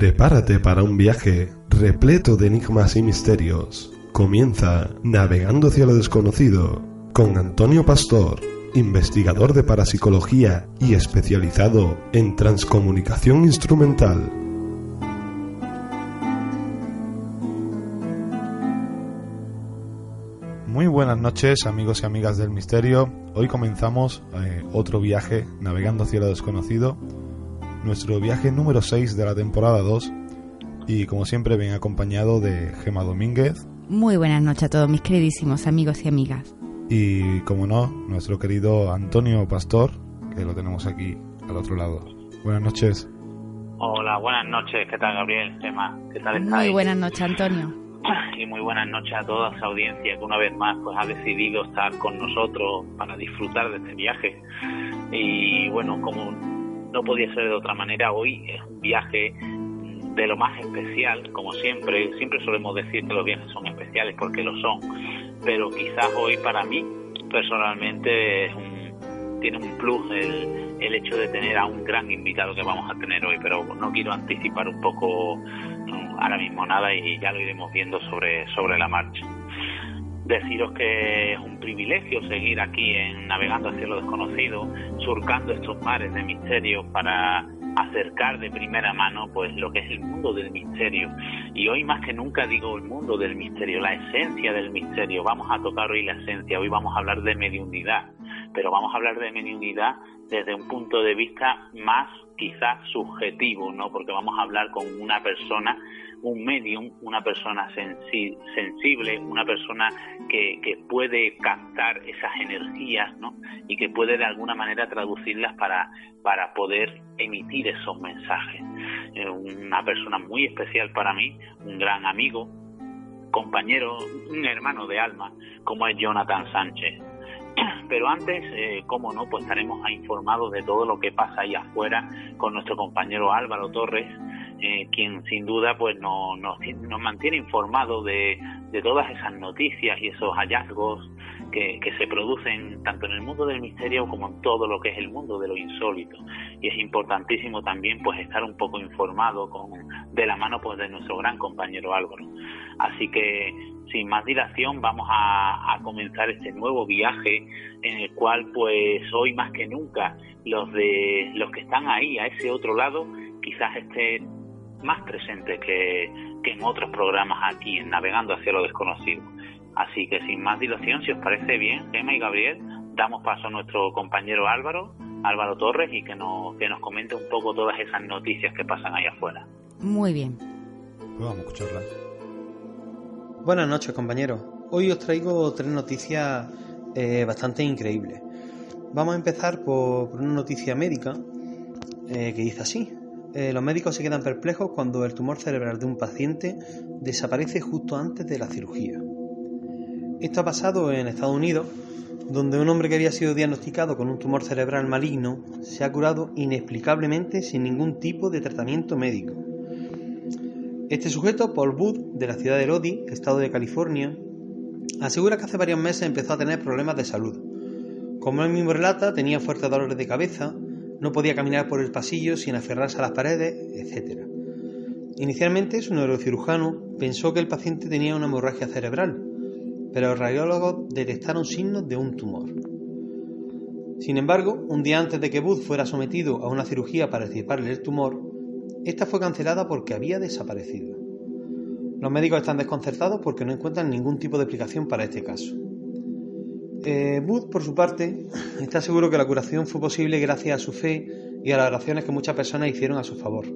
Prepárate para un viaje repleto de enigmas y misterios. Comienza Navegando hacia lo desconocido con Antonio Pastor, investigador de parapsicología y especializado en transcomunicación instrumental. Muy buenas noches amigos y amigas del misterio. Hoy comenzamos eh, otro viaje navegando hacia lo desconocido nuestro viaje número 6 de la temporada 2 y como siempre ven acompañado de Gema Domínguez. Muy buenas noches a todos mis queridísimos amigos y amigas. Y como no, nuestro querido Antonio Pastor, que lo tenemos aquí al otro lado. Buenas noches. Hola, buenas noches. ¿Qué tal, Gabriel? Gema, ¿qué tal estáis? Muy buenas noches, Antonio. Y muy buenas noches a toda esa audiencia que una vez más pues ha decidido estar con nosotros para disfrutar de este viaje. Y bueno, como no podía ser de otra manera. Hoy es un viaje de lo más especial, como siempre. Siempre solemos decir que los viajes son especiales porque lo son, pero quizás hoy para mí personalmente tiene un plus el, el hecho de tener a un gran invitado que vamos a tener hoy, pero no quiero anticipar un poco ahora mismo nada y ya lo iremos viendo sobre, sobre la marcha deciros que es un privilegio seguir aquí en Navegando hacia lo desconocido, surcando estos mares de misterio para acercar de primera mano pues lo que es el mundo del misterio. Y hoy más que nunca digo el mundo del misterio la esencia del misterio. Vamos a tocar hoy la esencia hoy vamos a hablar de mediunidad pero vamos a hablar de mediunidad desde un punto de vista más quizás subjetivo no porque vamos a hablar con una persona un medium, una persona sensible, una persona que, que, puede captar esas energías ¿no? y que puede de alguna manera traducirlas para, para poder emitir esos mensajes. una persona muy especial para mí, un gran amigo, compañero, un hermano de alma, como es Jonathan Sánchez. Pero antes, eh, cómo no, pues estaremos informados de todo lo que pasa ahí afuera con nuestro compañero Álvaro Torres, eh, quien sin duda pues nos, nos, mantiene informado de, de, todas esas noticias y esos hallazgos que, que, se producen tanto en el mundo del misterio como en todo lo que es el mundo de lo insólito. Y es importantísimo también pues estar un poco informado con de la mano pues de nuestro gran compañero Álvaro. Así que sin más dilación vamos a, a comenzar este nuevo viaje en el cual pues hoy más que nunca los de los que están ahí a ese otro lado quizás estén más presente que, en otros programas aquí en Navegando hacia lo desconocido. Así que sin más dilación, si os parece bien, Gemma y Gabriel, damos paso a nuestro compañero Álvaro, Álvaro Torres, y que nos, que nos comente un poco todas esas noticias que pasan ahí afuera. Muy bien. Pues vamos a escucharlas. Buenas noches, compañeros. Hoy os traigo tres noticias eh, bastante increíbles. Vamos a empezar por, una noticia médica eh, que dice así. Eh, los médicos se quedan perplejos cuando el tumor cerebral de un paciente desaparece justo antes de la cirugía. Esto ha pasado en Estados Unidos, donde un hombre que había sido diagnosticado con un tumor cerebral maligno se ha curado inexplicablemente sin ningún tipo de tratamiento médico. Este sujeto, Paul Wood, de la ciudad de Lodi, estado de California, asegura que hace varios meses empezó a tener problemas de salud. Como él mismo relata, tenía fuertes dolores de cabeza, no podía caminar por el pasillo sin aferrarse a las paredes, etc. Inicialmente su neurocirujano pensó que el paciente tenía una hemorragia cerebral, pero los radiólogos detectaron signos de un tumor. Sin embargo, un día antes de que Booth fuera sometido a una cirugía para extirparle el tumor, esta fue cancelada porque había desaparecido. Los médicos están desconcertados porque no encuentran ningún tipo de explicación para este caso. Eh, Booth, por su parte, está seguro que la curación fue posible gracias a su fe y a las oraciones que muchas personas hicieron a su favor.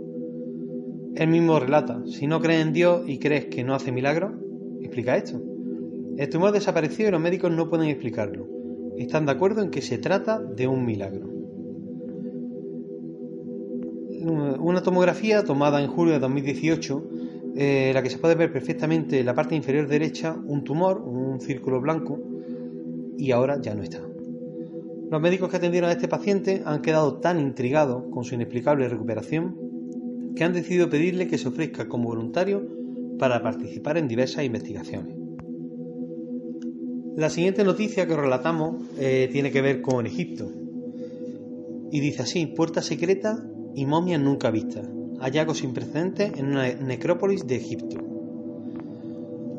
Él mismo relata, si no crees en Dios y crees que no hace milagros, explica esto. El tumor desapareció y los médicos no pueden explicarlo. Están de acuerdo en que se trata de un milagro. Una tomografía tomada en julio de 2018, eh, la que se puede ver perfectamente en la parte inferior derecha un tumor, un círculo blanco, y ahora ya no está. Los médicos que atendieron a este paciente han quedado tan intrigados con su inexplicable recuperación que han decidido pedirle que se ofrezca como voluntario para participar en diversas investigaciones. La siguiente noticia que relatamos eh, tiene que ver con Egipto. Y dice así, puerta secreta y momias nunca vistas, hallazgos sin precedentes en una necrópolis de Egipto.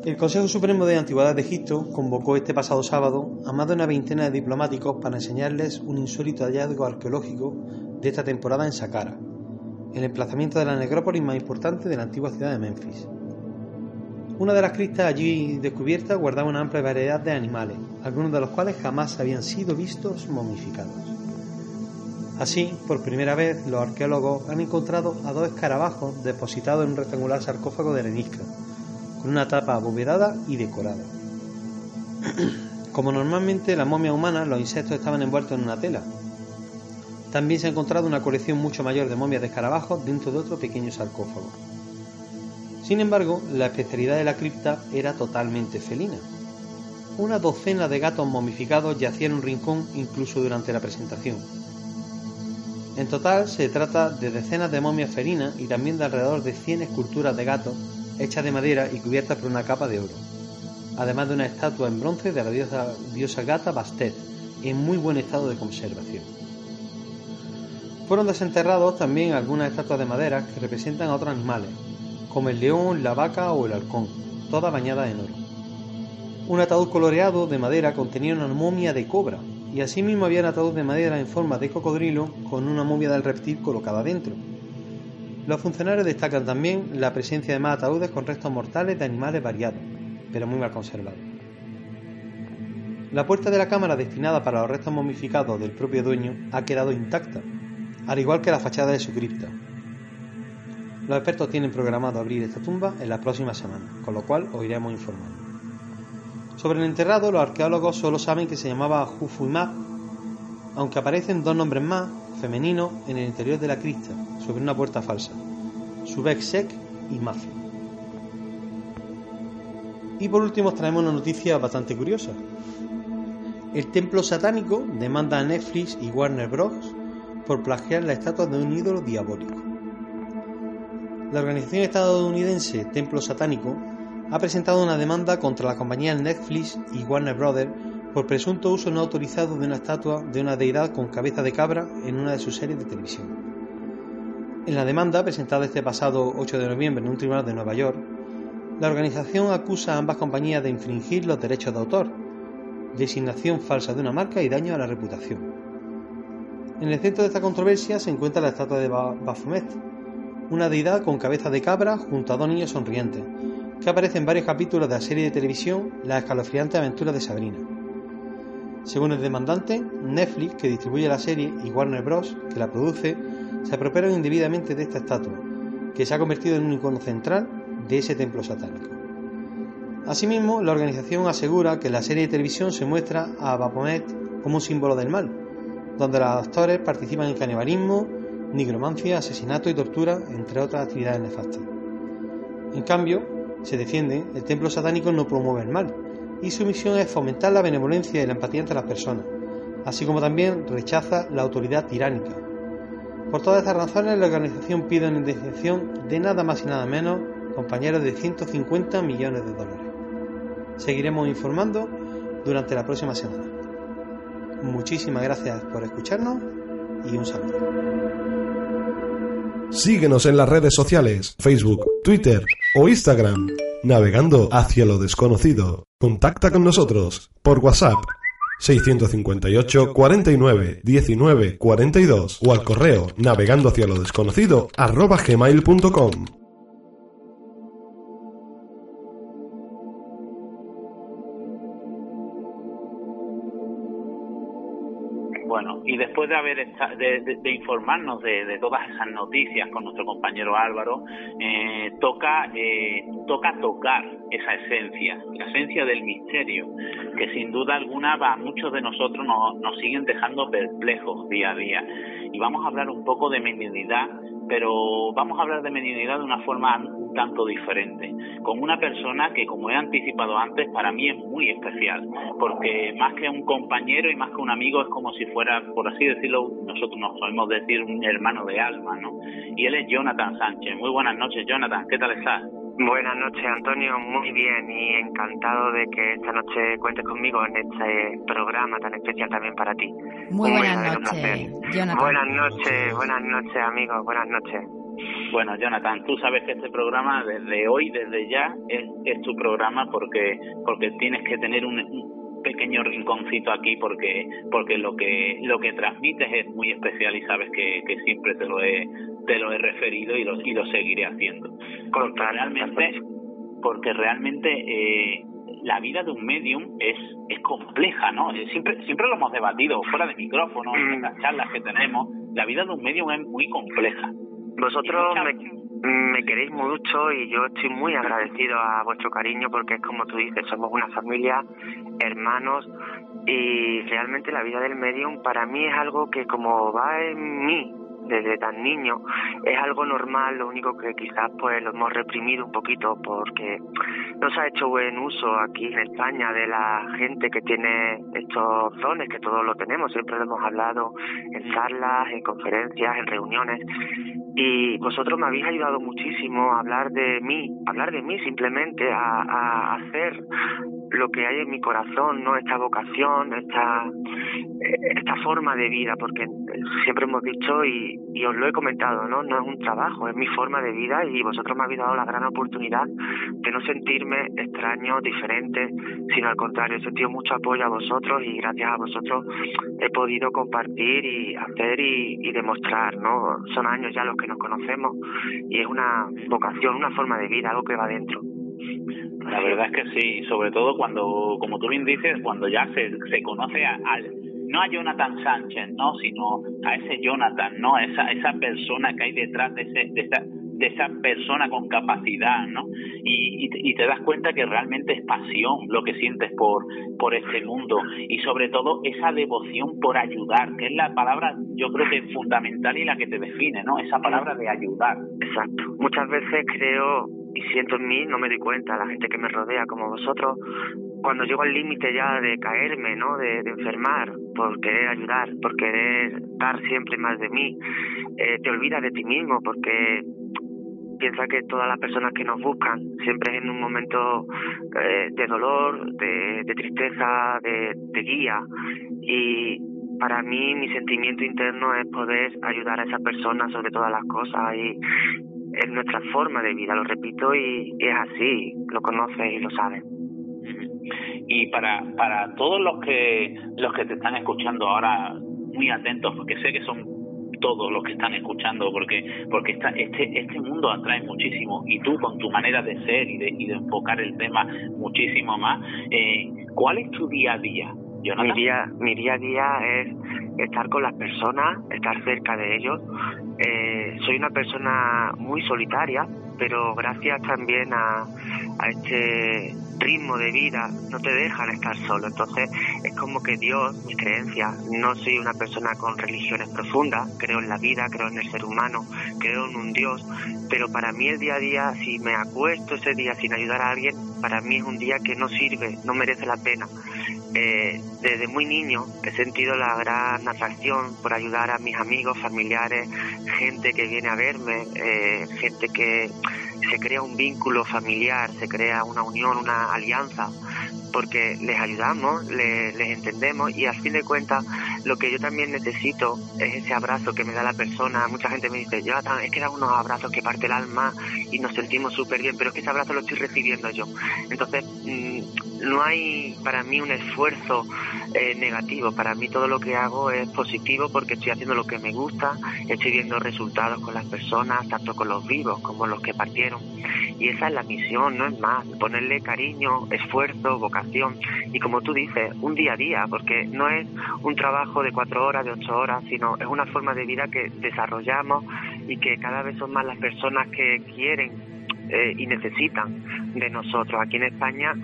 El Consejo Supremo de Antigüedad de Egipto convocó este pasado sábado a más de una veintena de diplomáticos para enseñarles un insólito hallazgo arqueológico de esta temporada en Saqqara, el emplazamiento de la necrópolis más importante de la antigua ciudad de Memphis. Una de las cristas allí descubiertas guardaba una amplia variedad de animales, algunos de los cuales jamás habían sido vistos momificados. Así, por primera vez, los arqueólogos han encontrado a dos escarabajos depositados en un rectangular sarcófago de arenisca, una tapa abovedada y decorada. Como normalmente la momia humana, los insectos estaban envueltos en una tela. También se ha encontrado una colección mucho mayor de momias de escarabajos dentro de otro pequeño sarcófago. Sin embargo, la especialidad de la cripta era totalmente felina. Una docena de gatos momificados yacían en un rincón incluso durante la presentación. En total se trata de decenas de momias felinas y también de alrededor de 100 esculturas de gatos hechas de madera y cubiertas por una capa de oro, además de una estatua en bronce de la diosa, gata Bastet, en muy buen estado de conservación. Fueron desenterrados también algunas estatuas de madera que representan a otros animales, como el león, la vaca o el halcón, todas bañadas en oro. Un ataúd coloreado de madera contenía una momia de cobra, y asimismo había un ataúd de madera en forma de cocodrilo con una momia del reptil colocada dentro. Los funcionarios destacan también la presencia de más ataúdes con restos mortales de animales variados, pero muy mal conservados. La puerta de la cámara destinada para los restos momificados del propio dueño ha quedado intacta, al igual que la fachada de su cripta. Los expertos tienen programado abrir esta tumba en las próximas semanas, con lo cual os iremos informando. Sobre el enterrado, los arqueólogos solo saben que se llamaba Hufumab, aunque aparecen dos nombres más, femeninos, en el interior de la cripta, sobre una puerta falsa, Subek y Mafi. Y por último traemos una noticia bastante curiosa. El templo satánico demanda a Netflix y Warner Bros. por plagiar la estatua de un ídolo diabólico. La organización estadounidense Templo Satánico ha presentado una demanda contra la compañía Netflix y Warner Bros. Por presunto uso no autorizado de una estatua de una deidad con cabeza de cabra en una de sus series de televisión. En la demanda, presentada este pasado 8 de noviembre en un tribunal de Nueva York, la organización acusa a ambas compañías de infringir los derechos de autor, designación falsa de una marca y daño a la reputación. En el centro de esta controversia se encuentra la estatua de Baphomet, una deidad con cabeza de cabra junto a dos niños sonrientes, que aparece en varios capítulos de la serie de televisión Las escalofriantes aventuras de Sabrina. Según el demandante, Netflix, que distribuye la serie, y Warner Bros., que la produce, se apropiaron indebidamente de esta estatua, que se ha convertido en un icono central de ese templo satánico. Asimismo, la organización asegura que la serie de televisión se muestra a Baphomet como un símbolo del mal, donde los actores participan en canibalismo, nigromancia, asesinato y tortura, entre otras actividades nefastas. En cambio, se defiende, el templo satánico no promueve el mal, y su misión es fomentar la benevolencia y la empatía entre las personas, así como también rechaza la autoridad tiránica, por todas estas razones, la organización pide una indemnización de nada más y nada menos, compañeros, de 150 millones de dólares. Seguiremos informando durante la próxima semana. Muchísimas gracias por escucharnos y un saludo. Síguenos en las redes sociales, Facebook, Twitter o Instagram, navegando hacia lo desconocido. Contacta con nosotros por WhatsApp 658 49 19 42 o al correo navegando hacia lo desconocido. De haber de, informarnos de, todas esas noticias con nuestro compañero Álvaro, eh, toca, eh, toca tocar esa esencia, la esencia del misterio, que sin duda alguna a muchos de nosotros nos, nos siguen dejando perplejos día a día. Y vamos a hablar un poco de mediunidad pero vamos a hablar de mediunidad de una forma un tanto diferente, con una persona que, como he anticipado antes, para mí es muy especial, porque más que un compañero y más que un amigo es como si fuera, por así decirlo, nosotros nos podemos decir un hermano de alma, ¿no? Y él es Jonathan Sánchez. Muy buenas noches, Jonathan, ¿qué tal estás? Buenas noches, Antonio. Muy bien y encantado de que esta noche cuentes conmigo en este programa tan especial también para ti. Muy buenas noches, Jonathan. Buenas noches, buenas noches, amigos. Buenas noches. Bueno, Jonathan, tú sabes que este programa desde hoy, desde ya, es, tu programa porque porque tienes que tener un, pequeño rinconcito aquí porque porque lo que lo que transmites es muy especial y sabes que, que siempre te lo he te lo he referido y lo, y lo seguiré haciendo. Porque realmente, porque realmente eh, la vida de un medium es, es compleja, ¿no? Eh, siempre, siempre lo hemos debatido fuera de micrófono, en las charlas que tenemos. La vida de un medium es muy compleja. Vosotros me, me, queréis mucho y yo estoy muy agradecido a vuestro cariño porque es como tú dices, somos una familia, hermanos y realmente la vida del medium para mí es algo que como va en mí desde tan niño es algo normal, lo único que quizás pues lo hemos reprimido un poquito porque no se ha hecho buen uso aquí en España de la gente que tiene estos dones, que todos lo tenemos, siempre lo hemos hablado en charlas, en conferencias, en reuniones y vosotros me habéis ayudado muchísimo a hablar de mí, hablar de mí simplemente, a, a hacer lo que hay en mi corazón, ¿no? Esta vocación, esta, esta forma de vida, porque siempre hemos dicho y, y, os lo he comentado, ¿no? No es un trabajo, es mi forma de vida y vosotros me habéis dado la gran oportunidad de no sentirme extraño, diferente, sino al contrario, he sentido mucho apoyo a vosotros y gracias a vosotros he podido compartir y hacer y, demostrar, ¿no? Son años ya los que nos conocemos y es una vocación, una forma de vida, algo que va dentro. La verdad es que sí, sobre todo cuando, como tú bien dices, cuando ya se, se conoce al, no a Jonathan Sánchez, no, sino a ese Jonathan, no, esa, esa persona que hay detrás de, ese, de, esa, de esa persona con capacidad, ¿no? Y, y, te das cuenta que realmente es pasión lo que sientes por, por este mundo y sobre todo esa devoción por ayudar, que es la palabra yo creo que es fundamental y la que te define, ¿no? Esa palabra de ayudar. Exacto. Muchas veces creo y siento en mí, no me doy cuenta, la gente que me rodea como vosotros, cuando llego al límite ya de caerme, ¿no? De, enfermar, por querer ayudar, por querer dar siempre más de mí, eh, te olvidas de ti mismo porque piensa que todas las personas que nos buscan siempre es en un momento eh, de dolor, de, tristeza, de, de guía y para mí mi sentimiento interno es poder ayudar a esa persona sobre todas las cosas y, es nuestra forma de vida, lo repito, y, es así, lo conoces y lo sabes. Y para, para todos los que, los que te están escuchando ahora, muy atentos, porque sé que son todos los que están escuchando, porque porque esta, este este mundo atrae muchísimo y tú con tu manera de ser y de, y de enfocar el tema muchísimo más, eh, ¿cuál es tu día a día? Mi día, mi día a día es estar con las personas, estar cerca de ellos. Eh, soy una persona muy solitaria, pero gracias también a, a este ritmo de vida no te dejan estar solo. Entonces es como que Dios, mi creencia, no soy una persona con religiones profundas, creo en la vida, creo en el ser humano, creo en un Dios, pero para mí el día a día, si me acuesto ese día sin ayudar a alguien, para mí es un día que no sirve, no merece la pena. Eh, desde muy niño he sentido la gran atracción por ayudar a mis amigos, familiares, gente que viene a verme, eh, gente que se crea un vínculo familiar, se crea una unión, una alianza, porque les ayudamos, les, entendemos y al fin de cuentas lo que yo también necesito es ese abrazo que me da la persona. Mucha gente me dice, Jonathan, es que da unos abrazos que parte el alma y nos sentimos súper bien, pero es que ese abrazo lo estoy recibiendo yo. Entonces, mm, no hay para mí un esfuerzo eh, negativo, para mí todo lo que hago es positivo porque estoy haciendo lo que me gusta, estoy viendo resultados con las personas, tanto con los vivos como los que partieron. Y esa es la misión, no es más, ponerle cariño, esfuerzo, vocación. y como tú dices, un día a día, porque no es un trabajo de cuatro horas, de ocho horas, sino es una forma de vida que desarrollamos y que cada vez son más las personas que quieren eh, y necesitan de nosotros. Aquí en España,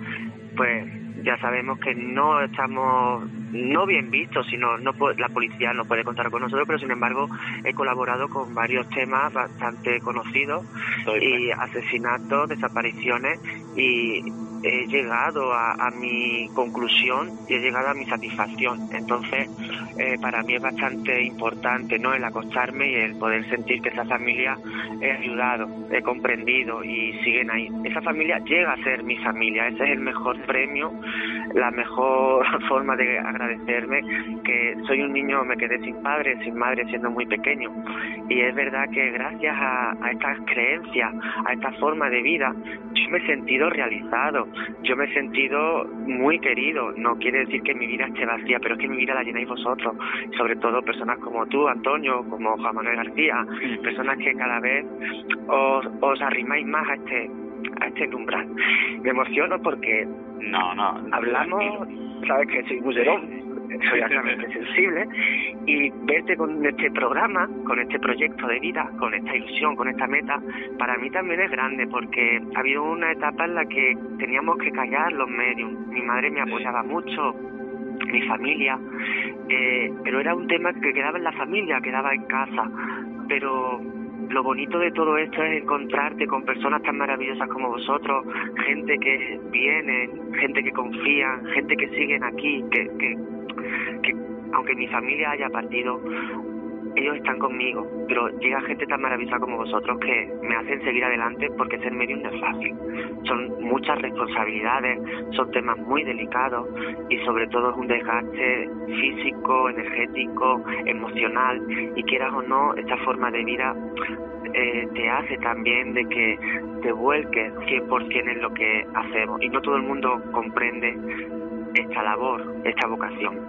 pues ya sabemos que no estamos no bien vistos, sino no la policía no puede contar con nosotros, pero sin embargo he colaborado con varios temas bastante conocidos y asesinatos, desapariciones y he llegado a, mi conclusión y he llegado a mi satisfacción. Entonces, eh, para mí es bastante importante no el acostarme y el poder sentir que esa familia he ayudado, he comprendido y siguen ahí. Esa familia llega a ser mi familia, ese es el mejor premio, la mejor forma de agradecerme que soy un niño, me quedé sin padre, sin madre siendo muy pequeño. Y es verdad que gracias a, a estas creencias, a esta forma de vida, yo me he sentido realizado, yo me he sentido muy querido. No quiere decir que mi vida esté vacía, pero es que mi vida la llenáis vosotros. Sobre todo personas como tú, Antonio, como Juan Manuel García, personas que cada vez os, os arrimáis más a este a este umbral. Me emociono porque no, no, hablamos, sabes que soy bucerón, soy altamente sensible y verte con este programa, con este proyecto de vida, con esta ilusión, con esta meta, para mí también es grande porque ha habido una etapa en la que teníamos que callar los medios. Mi madre me apoyaba mucho, mi familia, eh, pero era un tema que quedaba en la familia, quedaba en casa, pero lo bonito de todo esto es encontrarte con personas tan maravillosas como vosotros, gente que viene, gente que confía, gente que siguen aquí, que, que que aunque mi familia haya partido, ellos están conmigo, pero llega gente tan maravillosa como vosotros que me hacen seguir adelante porque ser medium no es fácil. Son muchas responsabilidades, son temas muy delicados y sobre todo es un desgaste físico, energético, emocional y quieras o no, esta forma de vida eh, te hace también de que te vuelques 100% en lo que hacemos y no todo el mundo comprende esta labor, esta vocación.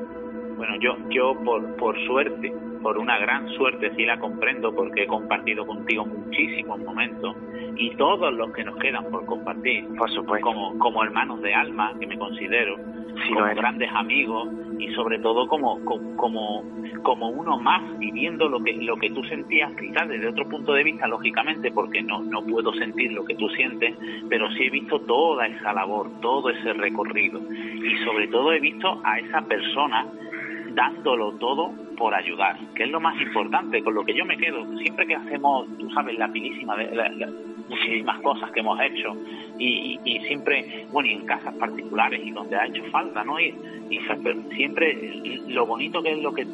Bueno, yo, yo por, por suerte, por una gran suerte, sí la comprendo porque he compartido contigo muchísimos momentos y todos los que nos quedan por compartir, por supuesto, como, como hermanos de alma, que me considero, como grandes amigos y sobre todo como, como, como uno más viviendo lo que, lo que tú sentías, quizás desde otro punto de vista, lógicamente, porque no, no puedo sentir lo que tú sientes, pero sí he visto toda esa labor, todo ese recorrido y sobre todo he visto a esa persona dándolo todo por ayudar, que es lo más importante, con lo que yo me quedo. Siempre que hacemos, tú sabes, la pilísima de muchísimas cosas que hemos hecho y, siempre, bueno, y en casas particulares y donde ha hecho falta, ¿no? Y, siempre lo bonito que es lo que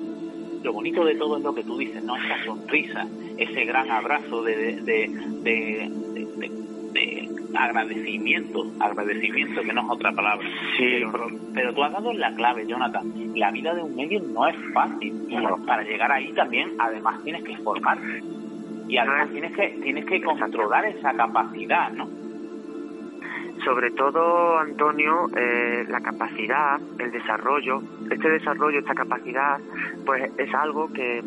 lo bonito de todo es lo que tú dices, ¿no? Esa sonrisa, ese gran abrazo de agradecimiento, agradecimiento que no es otra palabra. Sí. Pero, tú has dado la clave, Jonathan. La vida de un medio no es fácil. Para llegar ahí también, además tienes que formarte. Y además ah. tienes que tienes que controlar esa capacidad, ¿no? Sobre todo, Antonio, eh, la capacidad, el desarrollo, este desarrollo, esta capacidad, pues es algo que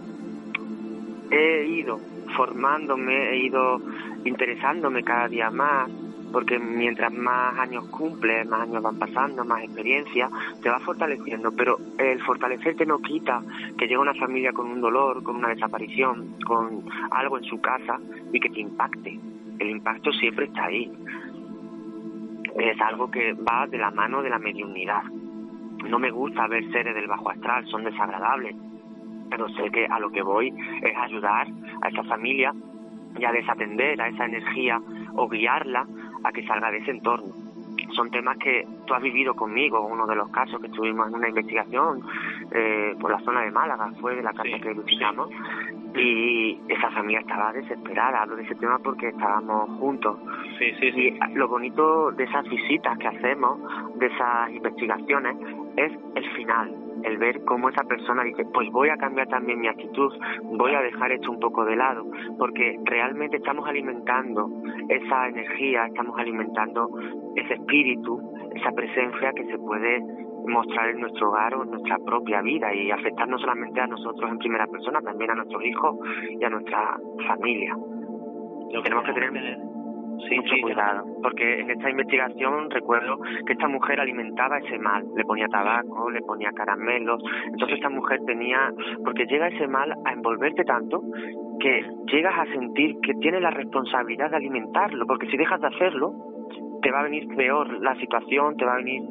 he ido formándome, he ido interesándome cada día más, porque mientras más años cumples, más años van pasando, más experiencia, te va fortaleciendo, pero el fortalecerte no quita que llegue una familia con un dolor, con una desaparición, con algo en su casa y que te impacte. El impacto siempre está ahí. Es algo que va de la mano de la mediunidad. No me gusta ver seres del bajo astral, son desagradables, pero sé que a lo que voy es ayudar a esa familia y a desatender a esa energía o guiarla a que salga de ese entorno. Son temas que tú has vivido conmigo, uno de los casos que estuvimos en una investigación eh, por la zona de Málaga, fue de la casa que visitamos, y esa familia estaba desesperada. Hablo de ese tema porque estábamos juntos. Sí, sí, sí. Y lo bonito de esas visitas que hacemos, de esas investigaciones, es el final, el ver cómo esa persona dice, pues voy a cambiar también mi actitud, voy a dejar esto un poco de lado, porque realmente estamos alimentando esa energía, estamos alimentando ese espíritu, esa presencia que se puede mostrar en nuestro hogar o en nuestra propia vida y afectar no solamente a nosotros en primera persona, también a nuestros hijos y a nuestra familia. Lo que tenemos que tener mucho cuidado, porque en esta investigación recuerdo que esta mujer alimentaba ese mal, le ponía tabaco, le ponía caramelos, entonces esta mujer tenía, porque llega ese mal a envolverte tanto que llegas a sentir que tienes la responsabilidad de alimentarlo, porque si dejas de hacerlo, te va a venir peor la situación, te va a venir,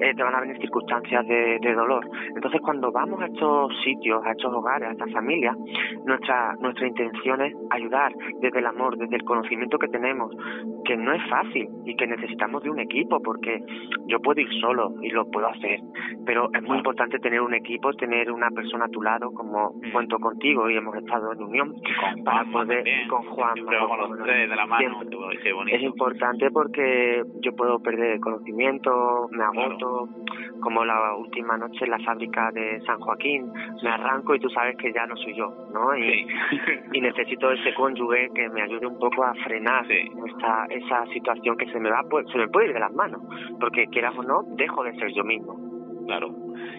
eh, te van a venir circunstancias de, dolor. Entonces, cuando vamos a estos sitios, a estos hogares, a estas familias, nuestra nuestra intención es ayudar desde el amor, desde el conocimiento que tenemos, que no es fácil y que necesitamos de un equipo, porque yo puedo ir solo y lo puedo hacer, pero es muy importante tener un equipo, tener una persona a tu lado, como mm. cuento contigo y hemos estado en unión para poder con Juan. Es importante porque yo puedo perder el conocimiento, me agoto, como la última noche en la fábrica de San Joaquín, me arranco y tú sabes que ya no soy yo, ¿no? Y, y necesito ese cónyuge que me ayude un poco a frenar esta, esa situación que se me va, pues, se me puede ir de las manos, porque quieras o no, dejo de ser yo mismo. Claro,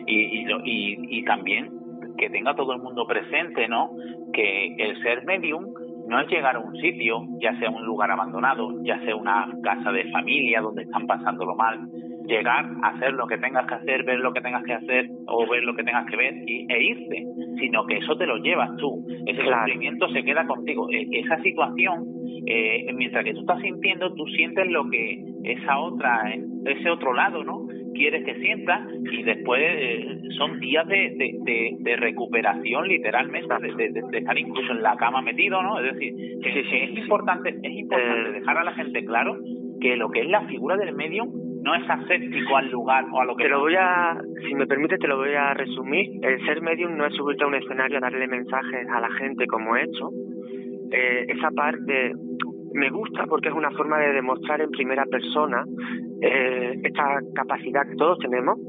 y, y, y, y también que tenga todo el mundo presente, ¿no? Que el ser medium no es llegar a un sitio, ya sea un lugar abandonado, ya sea una casa de familia donde están pasándolo mal, llegar a hacer lo que tengas que hacer, ver lo que tengas que hacer o ver lo que tengas que ver y, e irte, sino que eso te lo llevas tú, ese sufrimiento se queda contigo, e, esa situación, eh, mientras que tú estás sintiendo, tú sientes lo que esa otra, ese otro lado, ¿no? Quieres que sienta y después eh, son días de, de, de, recuperación literalmente de, estar incluso en la cama metido no es decir que, es importante es importante eh. dejar a la gente claro que lo que es la figura del medium no es aséptico al lugar o a lo que te lo voy a si me permite te lo voy a resumir. El ser medium no es subirte a un escenario a darle mensajes a la gente como he hecho. Eh, esa parte me gusta porque es una forma de demostrar en primera persona eh, esta capacidad que todos tenemos,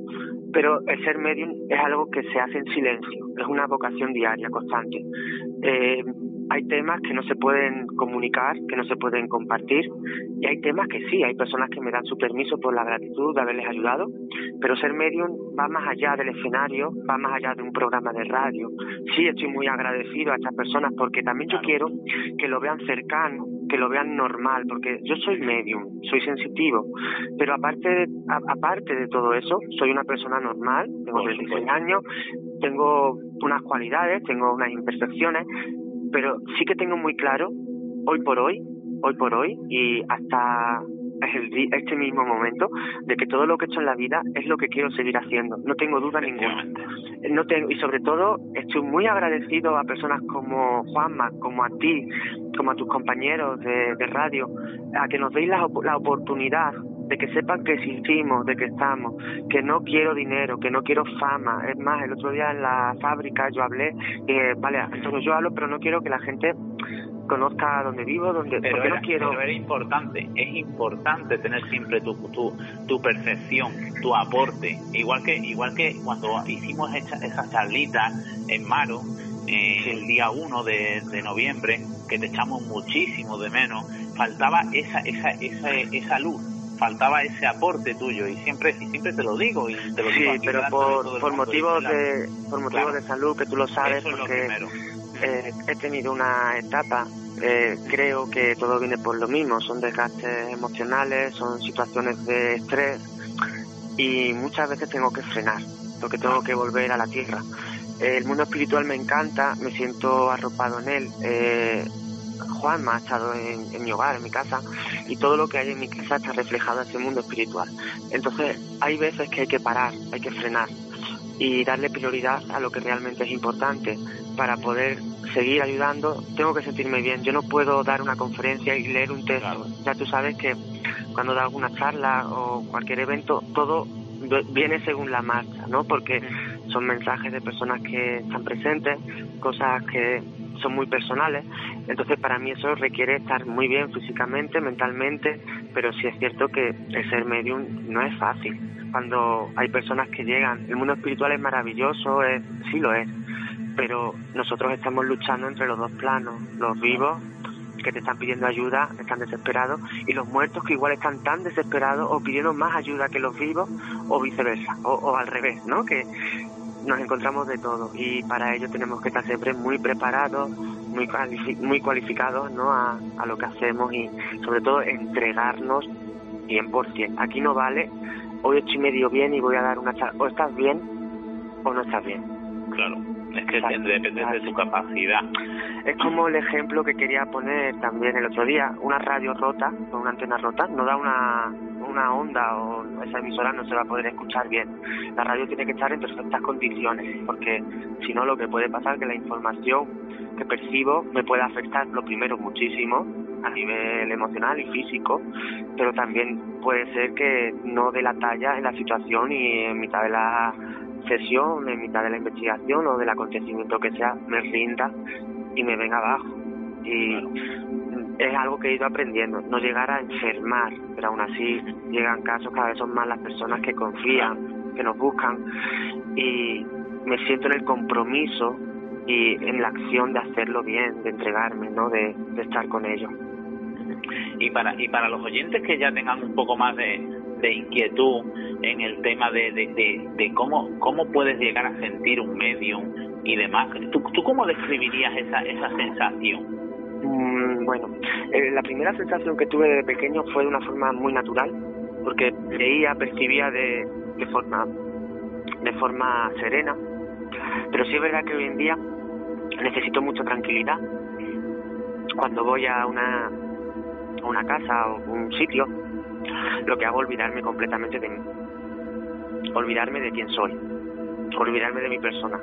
pero el ser medium es algo que se hace en silencio, es una vocación diaria, constante. Eh, hay temas que no se pueden comunicar, que no se pueden compartir, y hay temas que sí, hay personas que me dan su permiso por la gratitud de haberles ayudado, pero ser medium va más allá del escenario, va más allá de un programa de radio. Sí, estoy muy agradecido a estas personas porque también yo quiero que lo vean cercano, que lo vean normal, porque yo soy medium, soy sensitivo, pero aparte de, aparte de todo eso, soy una persona normal, tengo 26 años, tengo unas cualidades, tengo unas imperfecciones, pero sí que tengo muy claro, hoy por hoy, hoy por hoy, y hasta el, este mismo momento, de que todo lo que he hecho en la vida es lo que quiero seguir haciendo. No tengo duda ninguna. No tengo, y sobre todo, estoy muy agradecido a personas como Juanma, como a ti, como a tus compañeros de, radio, a que nos deis la, la oportunidad de que sepan que existimos, de que estamos, que no quiero dinero, que no quiero fama. Es más, el otro día en la fábrica yo hablé, eh, vale, entonces yo hablo, pero no quiero que la gente conozca dónde vivo, dónde pero porque no quiero. Pero es importante, es importante tener siempre tu, tu, tu percepción, tu aporte. Igual que igual que cuando hicimos esa, esa charlita en Maro, eh, el día 1 de, de, noviembre, que te echamos muchísimo de menos, faltaba esa, esa, esa, esa luz faltaba ese aporte tuyo y siempre y siempre te lo digo y te lo sí, digo pero por, por motivos de por motivos de salud que tú lo sabes porque eh, he tenido una etapa eh, creo que todo viene por lo mismo son desgastes emocionales son situaciones de estrés y muchas veces tengo que frenar porque tengo que volver a la tierra. El mundo espiritual me encanta me siento arropado en él eh, Juan ha estado en, mi hogar, en mi casa, y todo lo que hay en mi casa está reflejado en ese mundo espiritual. Entonces, hay veces que hay que parar, hay que frenar y darle prioridad a lo que realmente es importante para poder seguir ayudando. Tengo que sentirme bien. Yo no puedo dar una conferencia y leer un texto. Ya tú sabes que cuando da alguna charla o cualquier evento, todo viene según la marcha, ¿no? Porque son mensajes de personas que están presentes, cosas que son muy personales. Entonces, para mí eso requiere estar muy bien físicamente, mentalmente, pero sí es cierto que el ser medium no es fácil. Cuando hay personas que llegan, el mundo espiritual es maravilloso, es, sí lo es, pero nosotros estamos luchando entre los dos planos, los vivos que te están pidiendo ayuda, están desesperados, y los muertos que igual están tan desesperados o pidiendo más ayuda que los vivos, o viceversa, o, o al revés, ¿no? Que nos encontramos de todo y para ello tenemos que estar siempre muy preparados, muy, muy cualificados ¿no? a, a lo que hacemos y sobre todo entregarnos 100%. Aquí no vale, hoy estoy medio bien y voy a dar una charla, o estás bien o no estás bien. Claro, es que depende de tu capacidad. Es como el ejemplo que quería poner también el otro día, una radio rota, con una antena rota, no da una, una onda o esa emisora no se va a poder escuchar bien. La radio tiene que estar en perfectas condiciones, porque si no lo que puede pasar es que la información que percibo me puede afectar, lo primero, muchísimo, a nivel emocional y físico, pero también puede ser que no dé la talla en la situación y en mitad de la sesión, en mitad de la investigación o del acontecimiento que sea, me rinda y me venga abajo. Y es algo que he ido aprendiendo, no llegar a enfermar, pero aún así llegan casos, cada vez son más las personas que confían, que nos buscan y me siento en el compromiso y en la acción de hacerlo bien, de entregarme, ¿no? de, estar con ellos. Y para, y para los oyentes que ya tengan un poco más de, inquietud en el tema de, de, de, cómo, cómo puedes llegar a sentir un medium y demás, ¿tú, tú cómo describirías esa, esa sensación? Mm, bueno, eh, la primera sensación que tuve de pequeño fue de una forma muy natural, porque veía, percibía de, de forma de forma serena, pero sí es verdad que hoy en día necesito mucha tranquilidad. Cuando voy a una, a una casa o un sitio, lo que hago es olvidarme completamente de mí, olvidarme de quién soy, olvidarme de mi persona,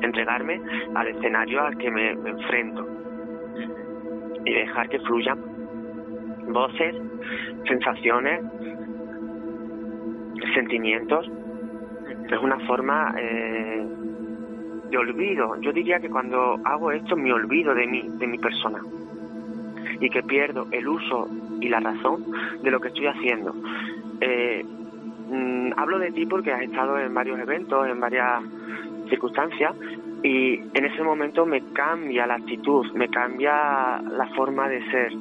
entregarme al escenario al que me, enfrento y dejar que fluyan voces, sensaciones, sentimientos. Es una forma eh, de olvido. Yo diría que cuando hago esto me olvido de mí, de mi persona. Y que pierdo el uso y la razón de lo que estoy haciendo. Eh, mm, hablo de ti porque has estado en varios eventos, en varias circunstancias, y en ese momento me cambia la actitud, me cambia la forma de ser.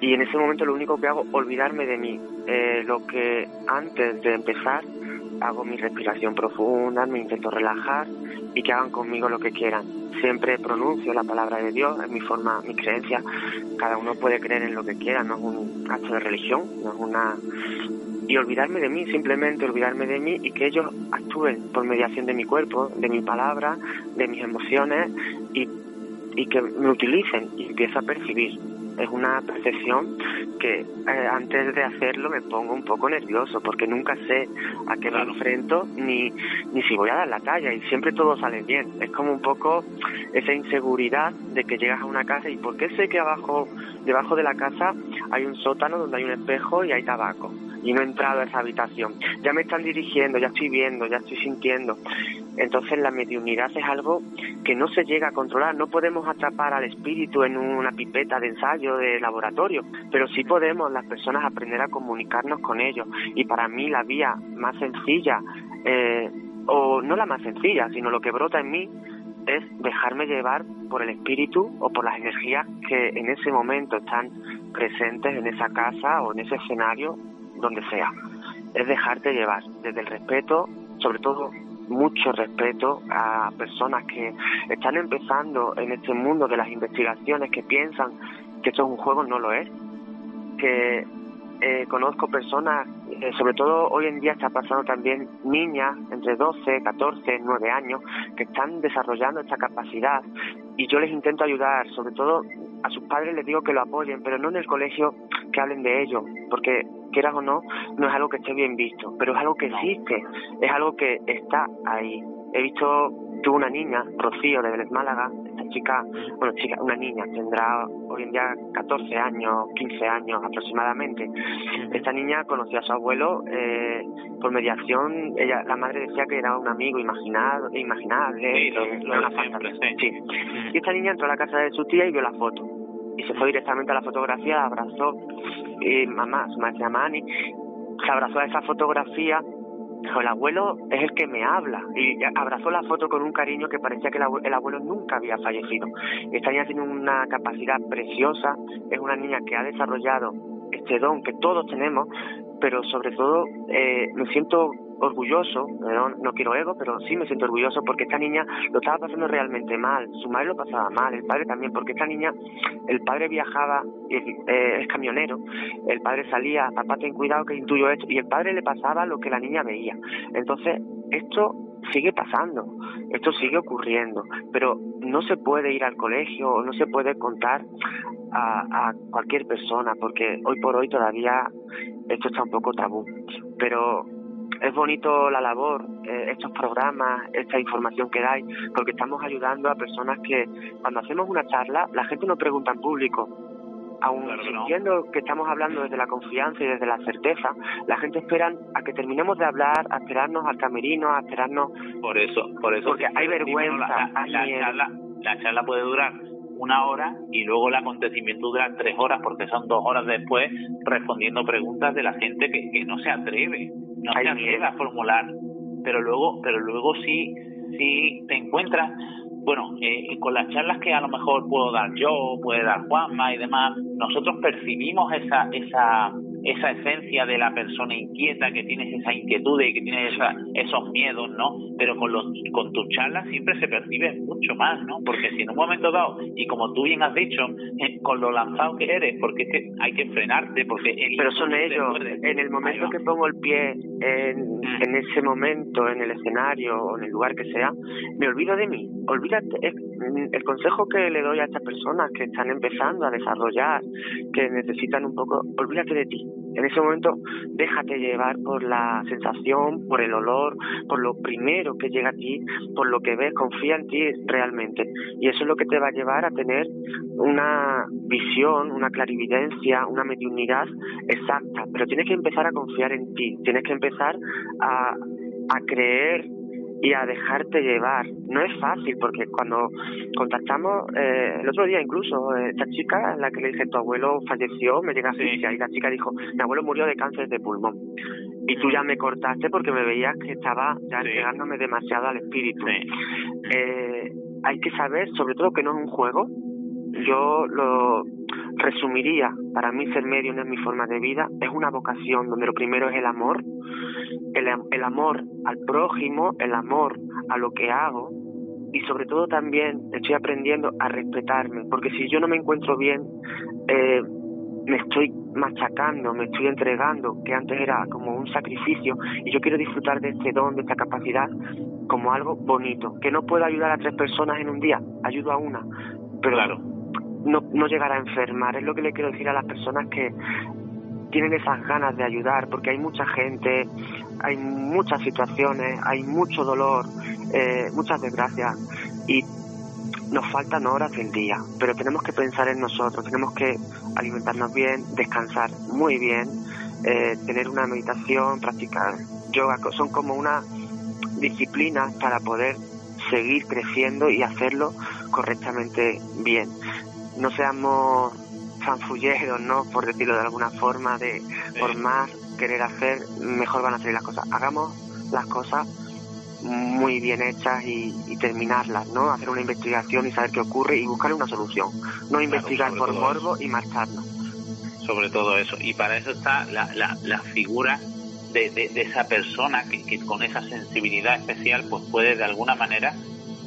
Y en ese momento lo único que hago es olvidarme de mí. Eh, lo que antes de empezar hago mi respiración profunda, me intento relajar y que hagan conmigo lo que quieran. Siempre pronuncio la palabra de Dios, es mi forma, mi creencia. Cada uno puede creer en lo que quiera, no es un acto de religión, no es una y olvidarme de mí, simplemente olvidarme de mí y que ellos actúen por mediación de mi cuerpo, de mi palabra, de mis emociones y, y que me utilicen y empiezo a percibir es una percepción que eh, antes de hacerlo me pongo un poco nervioso porque nunca sé a qué me enfrento ni, ni si voy a dar la talla y siempre todo sale bien. Es como un poco esa inseguridad de que llegas a una casa y ¿por qué sé que abajo, debajo de la casa hay un sótano donde hay un espejo y hay tabaco? y no he entrado a esa habitación. Ya me están dirigiendo, ya estoy viendo, ya estoy sintiendo. Entonces la mediunidad es algo que no se llega a controlar. No podemos atrapar al espíritu en una pipeta de ensayo de laboratorio, pero sí podemos las personas aprender a comunicarnos con ellos. Y para mí la vía más sencilla, eh, o no la más sencilla, sino lo que brota en mí, es dejarme llevar por el espíritu o por las energías que en ese momento están presentes en esa casa o en ese escenario donde sea. Es dejarte llevar desde el respeto, sobre todo mucho respeto a personas que están empezando en este mundo de las investigaciones, que piensan que esto es un juego, no lo es. Que eh, conozco personas, eh, sobre todo hoy en día está pasando también niñas entre 12, 14, 9 años, que están desarrollando esta capacidad y yo les intento ayudar, sobre todo a sus padres les digo que lo apoyen, pero no en el colegio que hablen de ello, porque quieras o no, no es algo que esté bien visto, pero es algo que existe, es algo que está ahí. He visto, tuve una niña, Rocío, de Vélez Málaga, esta chica, bueno, chica, una niña, tendrá hoy en día 14 años, 15 años aproximadamente. Esta niña conoció a su abuelo eh, por mediación, ella, la madre decía que era un amigo imaginado, imaginable, sí, lo, una sí. Y esta niña entró a la casa de su tía y vio la foto. Y se fue directamente a la fotografía, abrazó. Y mamá, su madre se llama Ani, se abrazó a esa fotografía el abuelo es el que me habla y abrazó la foto con un cariño que parecía que el abuelo, nunca había fallecido. Esta niña tiene una capacidad preciosa, es una niña que ha desarrollado este don que todos tenemos, pero sobre todo eh, me siento orgulloso, no, no quiero ego, pero sí me siento orgulloso porque esta niña lo estaba pasando realmente mal, su madre lo pasaba mal, el padre también, porque esta niña, el padre viajaba, eh, es camionero, el padre salía, papá ten cuidado que intuyo esto, y el padre le pasaba lo que la niña veía. Entonces, esto sigue pasando, esto sigue ocurriendo, pero no se puede ir al colegio no se puede contar a cualquier persona porque hoy por hoy todavía esto está un poco tabú. Pero es bonito la labor, eh, estos programas, esta información que dais, porque estamos ayudando a personas que cuando hacemos una charla, la gente no pregunta en público, aun sintiendo que estamos hablando desde la confianza y desde la certeza, la gente espera a que terminemos de hablar, a esperarnos al camerino, a esperarnos. Por eso, por eso. Porque hay vergüenza. La, charla, la charla puede durar una hora y luego el acontecimiento dura tres horas porque son dos horas después respondiendo preguntas de la gente que, que no se atreve, no se atreve a formular, pero luego, pero luego sí, sí te encuentras. Bueno, eh, con las charlas que a lo mejor puedo dar yo, puede dar Juanma y demás, nosotros percibimos esa, esa, esa esencia de la persona inquieta, que tienes esa inquietud y que tienes esos miedos, ¿no? Pero con, los, con tus charlas siempre se percibe mucho más, ¿no? Porque si en un momento dado, y como tú bien has dicho, eh, con lo lanzado que eres, porque es que hay que frenarte, porque... Pero son ellos, en el momento que pongo el pie en, mm. en ese momento, en el escenario o en el lugar que sea, me olvido de mí, olvídate, el consejo que le doy a estas personas que están empezando a desarrollar, que necesitan un poco, olvídate de ti. En ese momento, déjate llevar por la sensación, por el olor, por lo primero que llega a ti, por lo que ves, confía en ti realmente. Y eso es lo que te va a llevar a tener una visión, una clarividencia, una mediunidad exacta. Pero tienes que empezar a confiar en ti, tienes que empezar a, a creer y a dejarte llevar. No es fácil porque cuando contactamos, eh, el otro día incluso, eh, esta chica, la que le dije, tu abuelo falleció, me llega así, y la chica dijo, mi abuelo murió de cáncer de pulmón. Y tú ya me cortaste porque me veías que estaba ya entregándome demasiado al espíritu. Eh, hay que saber, sobre todo, que no es un juego. Yo lo resumiría, para mí ser medio no es mi forma de vida, es una vocación donde lo primero es el amor, el, amor al prójimo, el amor a lo que hago. Y sobre todo también estoy aprendiendo a respetarme, porque si yo no me encuentro bien, eh, me estoy machacando, me estoy entregando, que antes era como un sacrificio, y yo quiero disfrutar de este don, de esta capacidad, como algo bonito, que no puedo ayudar a tres personas en un día, ayudo a una, pero claro. no, no llegar a enfermar, es lo que le quiero decir a las personas que tienen esas ganas de ayudar, porque hay mucha gente, hay muchas situaciones, hay mucho dolor, eh, muchas desgracias y nos faltan horas del día, pero tenemos que pensar en nosotros, tenemos que alimentarnos bien, descansar muy bien, eh, tener una meditación, practicar yoga, son como una disciplina para poder seguir creciendo y hacerlo correctamente bien. No seamos fanfulleros, ¿no? Por decirlo de alguna forma, de por más querer hacer, mejor van a salir las cosas. Hagamos las cosas muy bien hechas y, terminarlas, ¿no? Hacer una investigación y saber qué ocurre y buscar una solución. No investigar por morbo y marcharnos. Sobre todo eso. Y para eso está la, la, figura de, de, esa persona que, que, con esa sensibilidad especial pues puede de alguna manera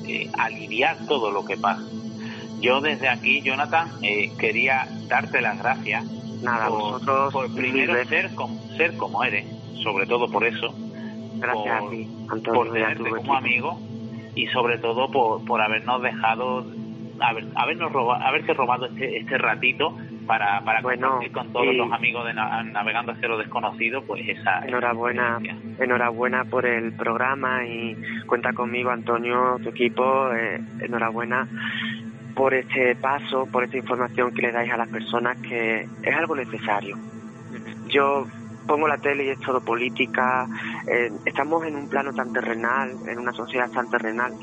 eh, aliviar todo lo que pasa. Yo desde aquí, Jonathan, eh, quería darte las gracias Nada, por, vosotros por primero ser, como, ser como eres, sobre todo por eso. Gracias por, a ti, Antonio, por tenerte como amigo y sobre todo por, por habernos dejado, haber, habernos robado, haberte robado este, este ratito para, para compartir con todos los amigos de Navegando hacia lo desconocido, pues esa enhorabuena, enhorabuena por el programa y cuenta conmigo Antonio, tu equipo, eh, enhorabuena por este paso, por esta información que le dais a las personas que es algo necesario. Yo pongo la tele y es todo política, eh, estamos en un plano tan terrenal, en una sociedad tan terrenal,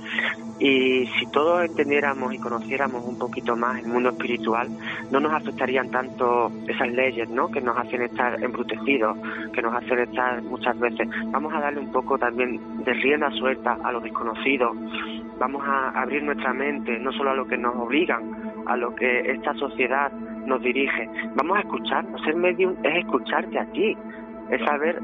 y si todos entendiéramos y conociéramos un poquito más el mundo espiritual, no nos afectarían tanto esas leyes, ¿no? Que nos hacen estar embrutecidos, que nos hacen estar muchas veces. Vamos a darle un poco también de rienda suelta a lo desconocido, vamos a abrir nuestra mente no solo a lo que nos obligan, a lo que esta sociedad nos dirige. Vamos a escucharnos. Ser medium es escucharte a ti, es saber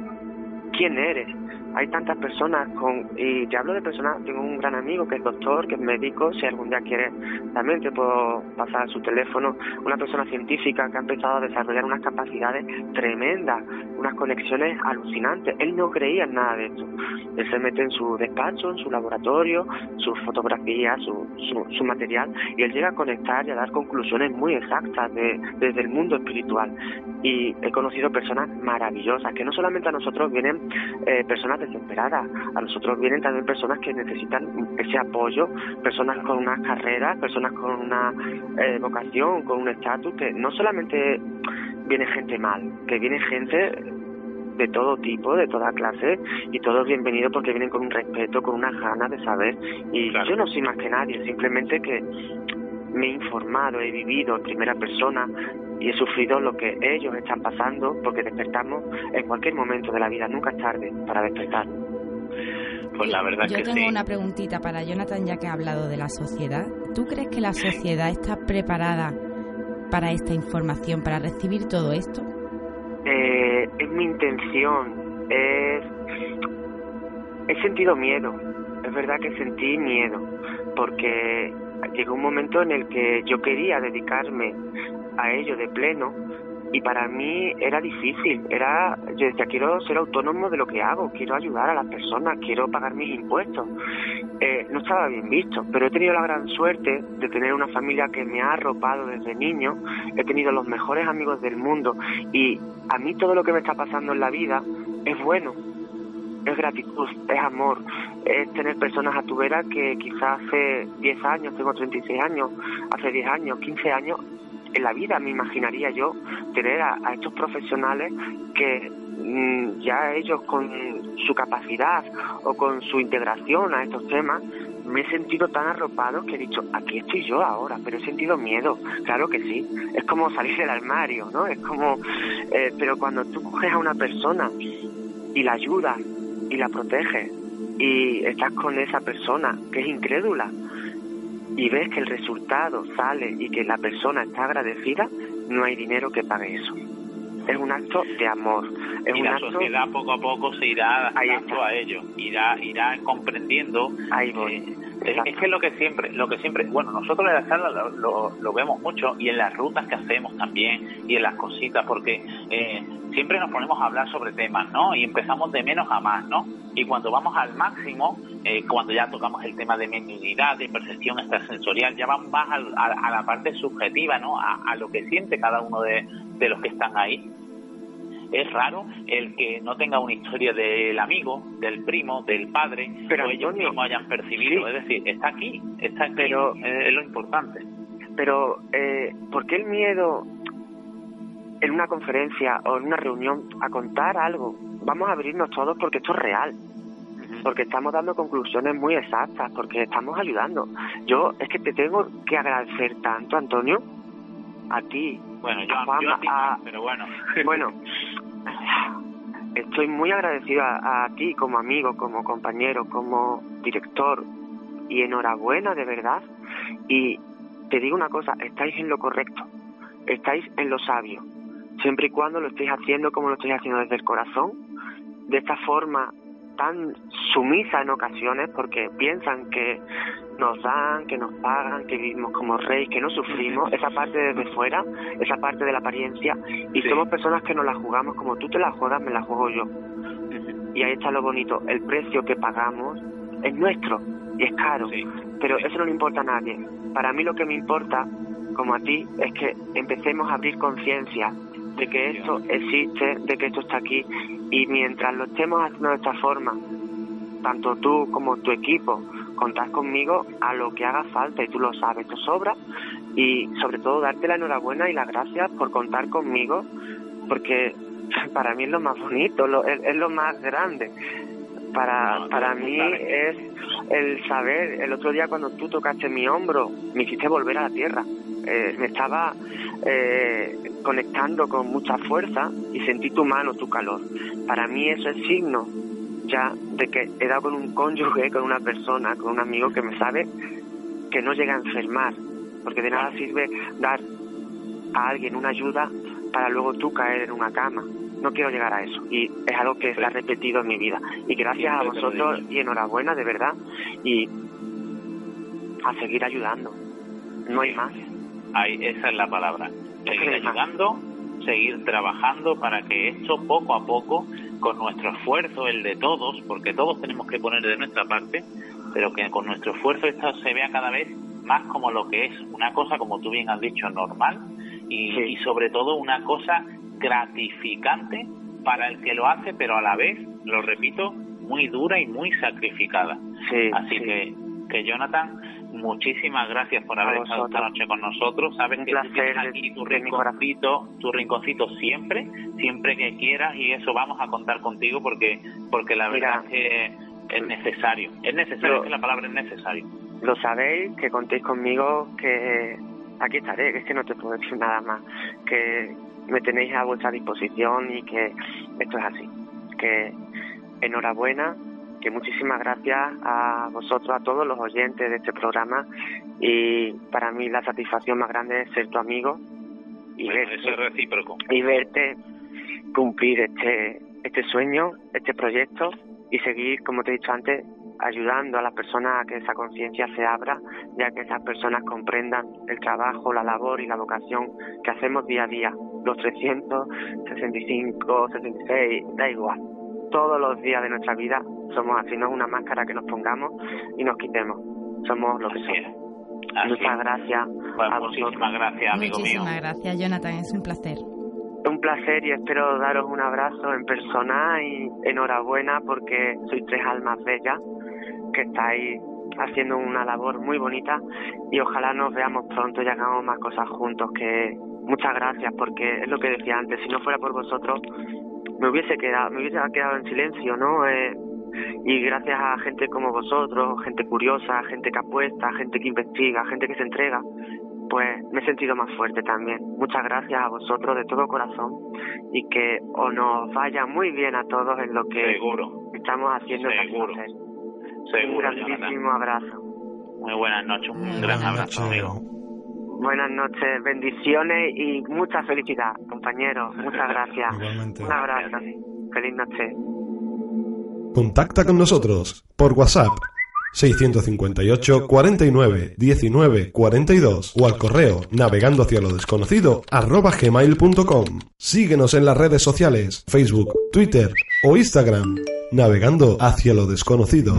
quién eres, hay tantas personas con, y te hablo de personas, tengo un gran amigo que es doctor, que es médico, si algún día quiere también te puedo pasar su teléfono, una persona científica que ha empezado a desarrollar unas capacidades tremendas, unas conexiones alucinantes. Él no creía en nada de esto. Él se mete en su despacho, en su laboratorio, sus fotografías, su, su, material, y él llega a conectar y a dar conclusiones muy exactas desde el mundo espiritual. Y he conocido personas maravillosas, que no solamente a nosotros vienen eh, personas desesperadas, a nosotros vienen también personas que necesitan ese apoyo, personas con unas carreras, personas con una eh, vocación, con un estatus, que no solamente viene gente mal, que viene gente de todo tipo, de toda clase, y todos bienvenidos porque vienen con un respeto, con unas ganas de saber. Y yo no soy más que nadie, simplemente que me he informado, he vivido en primera persona y he sufrido lo que ellos están pasando porque despertamos en cualquier momento de la vida, nunca es tarde para despertar. Pues la verdad Yo tengo una preguntita para Jonathan ya que ha hablado de la sociedad. ¿Tú crees que la sociedad está preparada para esta información, para recibir todo esto? Eh, es mi intención, es... He sentido miedo, es verdad que sentí miedo, porque llegó un momento en el que yo quería dedicarme a ello de pleno y para mí era difícil, era, yo decía, quiero ser autónomo de lo que hago, quiero ayudar a las personas, quiero pagar mis impuestos. Eh, no estaba bien visto, pero he tenido la gran suerte de tener una familia que me ha arropado desde niño, he tenido los mejores amigos del mundo y a mí todo lo que me está pasando en la vida es bueno, es gratitud, es amor, es tener personas a tu vera que quizás hace 10 años, tengo 36 años, hace 10 años, 15 años, en la vida me imaginaría yo tener a, estos profesionales que mm, ya ellos con su capacidad o con su integración a estos temas me he sentido tan arropado que he dicho, aquí estoy yo ahora, pero he sentido miedo, claro que sí, es como salir del armario, ¿no? Es como, eh, pero cuando tú coges a una persona y la ayudas y la proteges y estás con esa persona que es incrédula, y ves que el resultado sale y que la persona está agradecida, no hay dinero que pague eso. Es un acto de amor. Es y la sociedad poco a poco se irá adaptando a ello, irá irá comprendiendo. Ahí voy. Eh, es, que lo que siempre, lo que siempre, bueno, nosotros en la sala lo, lo, vemos mucho y en las rutas que hacemos también y en las cositas, porque eh, siempre nos ponemos a hablar sobre temas, ¿no? Y empezamos de menos a más, ¿no? Y cuando vamos al máximo, eh, cuando ya tocamos el tema de mediunidad, de percepción extrasensorial, ya vamos más a, la parte subjetiva, ¿no? A, lo que siente cada uno de, los que están ahí. Es raro el que no tenga una historia del amigo, del primo, del padre, pero o ellos mismos hayan percibido. Es decir, está aquí, está aquí, pero, es, lo importante. Pero, eh, ¿por qué el miedo en una conferencia o en una reunión a contar algo. Vamos a abrirnos todos porque esto es real. Porque estamos dando conclusiones muy exactas, porque estamos ayudando. Yo es que te tengo que agradecer tanto, Antonio, a ti, bueno, yo, a, ti, pero bueno. Bueno, estoy muy agradecido a, a, ti como amigo, como compañero, como director y enhorabuena de verdad. Y te digo una cosa, estáis en lo correcto, estáis en lo sabio siempre y cuando lo estéis haciendo como lo estáis haciendo desde el corazón, de esta forma tan sumisa en ocasiones porque piensan que nos dan, que nos pagan, que vivimos como reyes, que no sufrimos, esa parte desde fuera, esa parte de la apariencia, y somos personas que nos la jugamos como tú te la juegas, me la juego yo. Y ahí está lo bonito, el precio que pagamos es nuestro y es caro, pero eso no le importa a nadie. Para mí lo que me importa, como a ti, es que empecemos a abrir conciencia de que esto existe, de que esto está aquí y mientras lo estemos haciendo de esta forma, tanto tú como tu equipo, contás conmigo a lo que haga falta y tú lo sabes, te sobra y sobre todo darte la enhorabuena y las gracias por contar conmigo porque para mí es lo más bonito, lo, es, lo más grande. Para, para mí es el saber, el otro día cuando tú tocaste mi hombro, me hiciste volver a la tierra. Eh, me estaba eh, conectando con mucha fuerza y sentí tu mano, tu calor. Para mí eso es signo ya de que he dado con un cónyuge, con una persona, con un amigo que me sabe que no llega a enfermar, porque de nada sirve dar a alguien una ayuda para luego tú caer en una cama. No quiero llegar a eso. Y es algo que se ha repetido en mi vida. Y gracias a vosotros y enhorabuena, de verdad. Y a seguir ayudando. No hay más. Ahí, esa es la palabra. Seguir ayudando, seguir trabajando para que esto poco a poco, con nuestro esfuerzo, el de todos, porque todos tenemos que poner de nuestra parte, pero que con nuestro esfuerzo esto se vea cada vez más como lo que es una cosa, como tú bien has dicho, normal y, sobre todo una cosa gratificante para el que lo hace, pero a la vez, lo repito, muy dura y muy sacrificada. Así que, que Jonathan, muchísimas gracias por haber estado esta noche con nosotros. Sabes que tienes aquí tu rinconcito, tu rinconcito siempre, siempre que quieras y eso vamos a contar contigo porque porque la verdad es que es necesario. Es necesario, que la palabra es necesario. Lo sabéis, que contéis conmigo, que aquí estaré, que es que no te puedo decir nada más, que me tenéis a vuestra disposición y que esto es así. Que enhorabuena, que muchísimas gracias a vosotros, a todos los oyentes de este programa y para mí la satisfacción más grande es ser tu amigo y, verte, recíproco. y verte cumplir este, este sueño, este proyecto y seguir, como te he dicho antes, ayudando a las personas a que esa conciencia se abra, ya que esas personas comprendan el trabajo, la labor y la vocación que hacemos día a día, los 365, 66, da igual. Todos los días de nuestra vida somos así, no es una máscara que nos pongamos y nos quitemos, somos lo que somos. Muchas gracias a Muchísimas gracias, amigo Muchísimas gracias, Jonathan, es un placer. Un placer y espero daros un abrazo en persona y enhorabuena porque sois tres almas bellas que estáis haciendo una labor muy bonita y ojalá nos veamos pronto y hagamos más cosas juntos que muchas gracias porque es lo que decía antes si no fuera por vosotros me hubiese quedado me hubiese quedado en silencio no eh, y gracias a gente como vosotros gente curiosa gente que apuesta gente que investiga gente que se entrega pues me he sentido más fuerte también. Muchas gracias a vosotros de todo corazón y que os nos vaya muy bien a todos en lo que estamos haciendo. Seguro. Seguro, un grandísimo abrazo. Muy buenas noches, un gran abrazo, amigo. Buenas noches, bendiciones y mucha felicidad, compañeros. Muchas gracias. Un abrazo. Feliz noche. Contacta con nosotros por WhatsApp 658 49 19 42 o al correo navegando hacia lo desconocido arroba gmail.com. Síguenos en las redes sociales, Facebook, Twitter o Instagram, navegando hacia lo desconocido.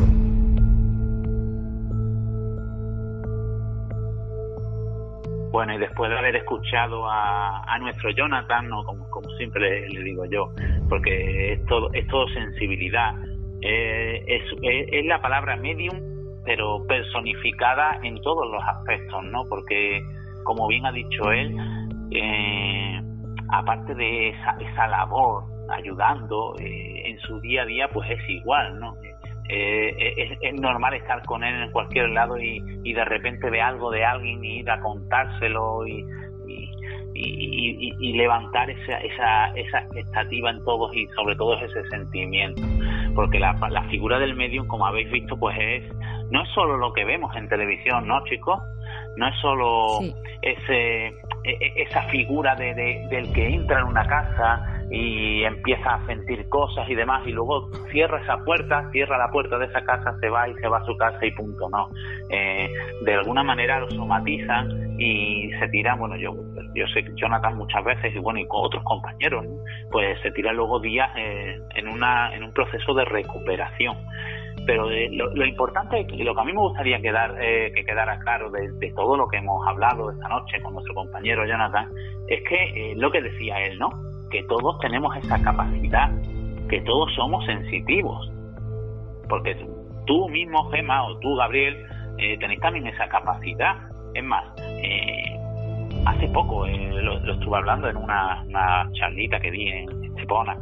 Y después de haber escuchado a, nuestro Jonathan, ¿no? como, siempre le, digo yo, porque es todo, es todo sensibilidad, eh, es, es, la palabra medium, pero personificada en todos los aspectos, ¿no? Porque, como bien ha dicho él, eh, aparte de esa, esa labor ayudando eh, en su día a día, pues es igual, ¿no? Es, es, normal estar con él en cualquier lado y, y de repente ve algo de alguien y ir a contárselo y, y, levantar esa, esa, esa expectativa en todos y sobre todo ese sentimiento. Porque la, la figura del medium, como habéis visto, pues es no es solo lo que vemos en televisión, ¿no, chicos? No es solo ese, e, e, esa figura de, del que entra en una casa y empieza a sentir cosas y demás y luego cierra esa puerta, cierra la puerta de esa casa, se va y se va a su casa y punto, no. Eh, de alguna manera lo somatizan y se tira, bueno, yo yo sé que Jonathan muchas veces y bueno, y con otros compañeros, pues se tira luego días eh, en, una, en un proceso de recuperación. Pero eh, lo, importante y lo que a mí me gustaría quedar, eh, que quedara claro de, todo lo que hemos hablado esta noche con nuestro compañero Jonathan, es que lo que decía él, ¿no? Que todos tenemos esa capacidad, que todos somos sensitivos. Porque tú mismo, Gema, o tú, Gabriel, tenéis también esa capacidad. Es más, hace poco eh, lo, estuve hablando en una, charlita que di en, Estepona.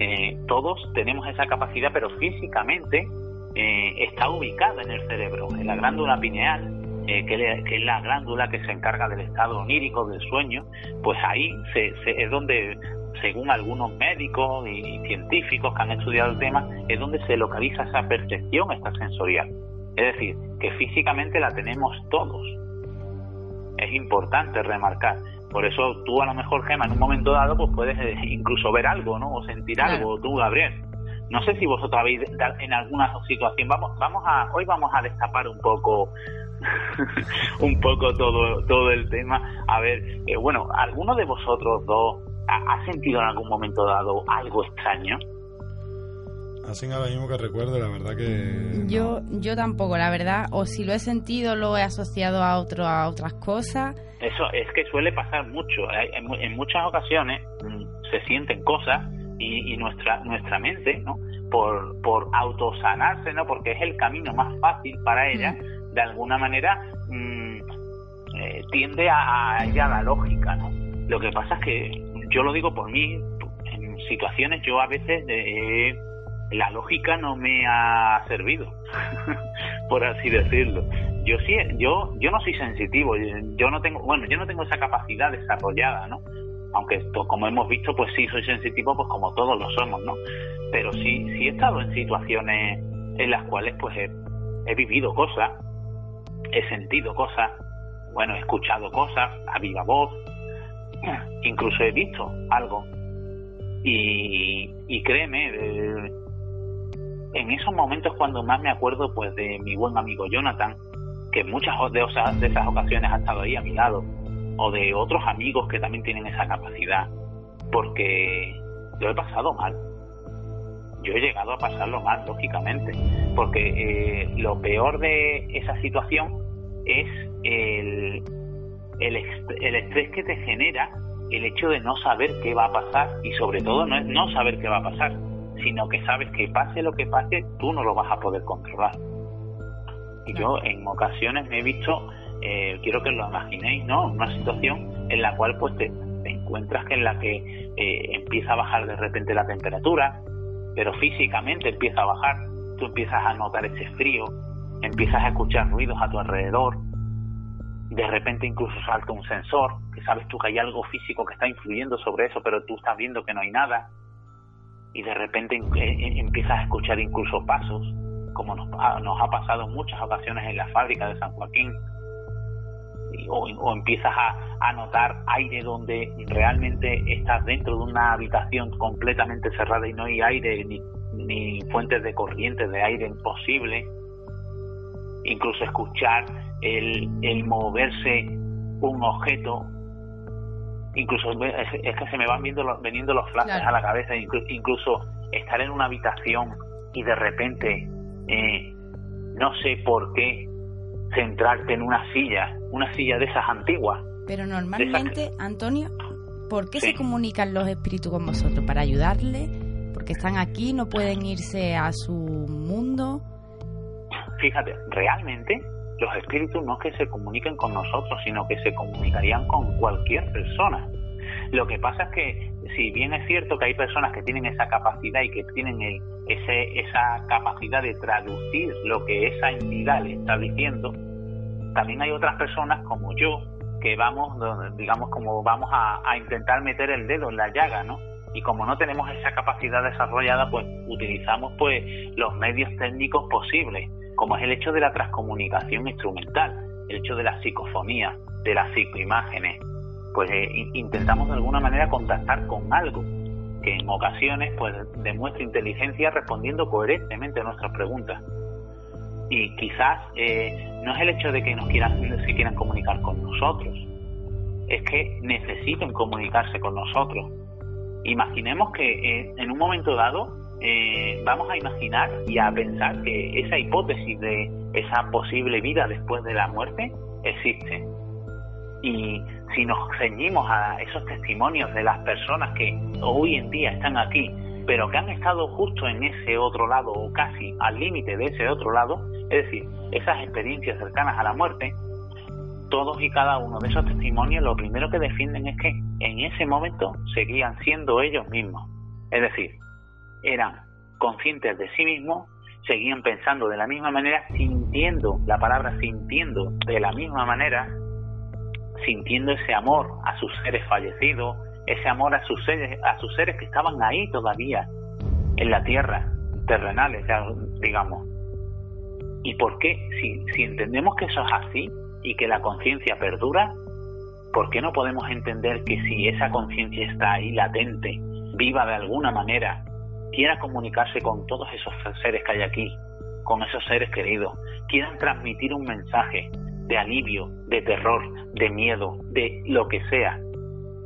Eh, todos tenemos esa capacidad, pero físicamente eh, está ubicada en el cerebro, en la glándula pineal, que, es la glándula que se encarga del estado onírico, del sueño, pues ahí es donde, según algunos médicos y científicos que han estudiado el tema, es donde se localiza esa percepción extrasensorial. Es decir, que físicamente la tenemos todos es importante remarcar, Por eso tú a lo mejor, Gema, en un momento dado, pues puedes eh, incluso ver algo, ¿no? O sentir algo, tú, Gabriel. No sé si vosotros habéis en alguna situación, vamos, vamos a, hoy vamos a destapar un poco un poco todo, todo el tema. A ver, eh, bueno, ¿alguno de vosotros dos ha, sentido en algún momento dado algo extraño? Así ahora mismo que recuerdo, la verdad que... Yo, yo tampoco, la verdad, o si lo he sentido lo he asociado a, otro, a otras cosas. Eso es que suele pasar mucho. En, muchas ocasiones mm, se sienten cosas y, nuestra nuestra mente, ¿no? Por, por autosanarse, ¿no? Porque es el camino más fácil para ella. Mm de alguna manera mm, eh, tiende a, ir a la lógica, ¿no? Lo que pasa es que yo lo digo por mí, en situaciones yo a veces eh, la lógica no me ha servido, por así decirlo. Yo sí, yo yo no soy sensitivo, yo no tengo, bueno, yo no tengo esa capacidad desarrollada, ¿no? Aunque como hemos visto, pues sí soy sensitivo, pues como todos lo somos, ¿no? Pero sí sí he estado en situaciones en las cuales pues he vivido cosas he sentido cosas, bueno, he escuchado cosas a viva voz, incluso he visto algo. Y, créeme, en esos momentos cuando más me acuerdo pues de mi buen amigo Jonathan, que muchas de, de esas ocasiones ha estado ahí a mi lado, o de otros amigos que también tienen esa capacidad, porque yo he pasado mal. Yo he llegado a pasarlo mal, lógicamente, porque eh, lo peor de esa situación es el, el, el estrés que te genera el hecho de no saber qué va a pasar y sobre todo no es no saber qué va a pasar, sino que sabes que pase lo que pase, tú no lo vas a poder controlar. Y yo en ocasiones me he visto, eh, quiero que lo imaginéis, ¿no? Una situación en la cual pues te, encuentras que en la que eh, empieza a bajar de repente la temperatura, pero físicamente empieza a bajar, tú empiezas a notar ese frío, empiezas a escuchar ruidos a tu alrededor, de repente incluso salta un sensor, que sabes tú que hay algo físico que está influyendo sobre eso, pero tú estás viendo que no hay nada, y de repente eh, eh, empiezas a escuchar incluso pasos, como nos, nos ha pasado en muchas ocasiones en la fábrica de San Joaquín, o, empiezas a, a, notar aire donde realmente estás dentro de una habitación completamente cerrada y no hay aire ni, ni fuentes de corriente de aire posible. Incluso escuchar el, el moverse un objeto, incluso es, que se me van viendo los, veniendo los flashes a la cabeza, incluso, estar en una habitación y de repente, eh, no sé por qué, centrarte en una silla, una silla de esas antiguas. Pero normalmente, Antonio, ¿por qué se comunican los espíritus con vosotros? ¿Para ayudarle? ¿Porque están aquí, no pueden irse a su mundo? fíjate, realmente los espíritus no es que se comuniquen con nosotros, sino que se comunicarían con cualquier persona. Lo que pasa es que, si bien es cierto que hay personas que tienen esa capacidad y que tienen ese, esa capacidad de traducir lo que esa entidad le está diciendo, también hay otras personas como yo que vamos, digamos, como vamos a, a intentar meter el dedo en la llaga, ¿no? y como no tenemos esa capacidad desarrollada, pues utilizamos pues los medios técnicos posibles como es el hecho de la transcomunicación instrumental, el hecho de la psicofonía, de las psicoimágenes. Pues eh, intentamos de alguna manera contactar con algo que en ocasiones pues demuestra inteligencia respondiendo coherentemente a nuestras preguntas. Y quizás eh, no es el hecho de que nos quieran, se quieran comunicar con nosotros, es que necesiten comunicarse con nosotros. Imaginemos que eh, en un momento dado eh, vamos a imaginar y a pensar que esa hipótesis de esa posible vida después de la muerte existe. Y si nos ceñimos a esos testimonios de las personas que hoy en día están aquí, pero que han estado justo en ese otro lado o casi al límite de ese otro lado, es decir, esas experiencias cercanas a la muerte, todos y cada uno de esos testimonios lo primero que defienden es que en ese momento seguían siendo ellos mismos. Es decir, eran conscientes de sí mismos, seguían pensando de la misma manera, sintiendo, la palabra sintiendo de la misma manera, sintiendo ese amor a sus seres fallecidos, ese amor a sus seres, a sus seres que estaban ahí todavía, en la tierra, terrenales, digamos. ¿Y por qué? Si, si entendemos que eso es así y que la conciencia perdura, ¿Por qué no podemos entender que si esa conciencia está ahí latente, viva de alguna manera, quiera comunicarse con todos esos seres que hay aquí, con esos seres queridos, quieran transmitir un mensaje de alivio, de terror, de miedo, de lo que sea,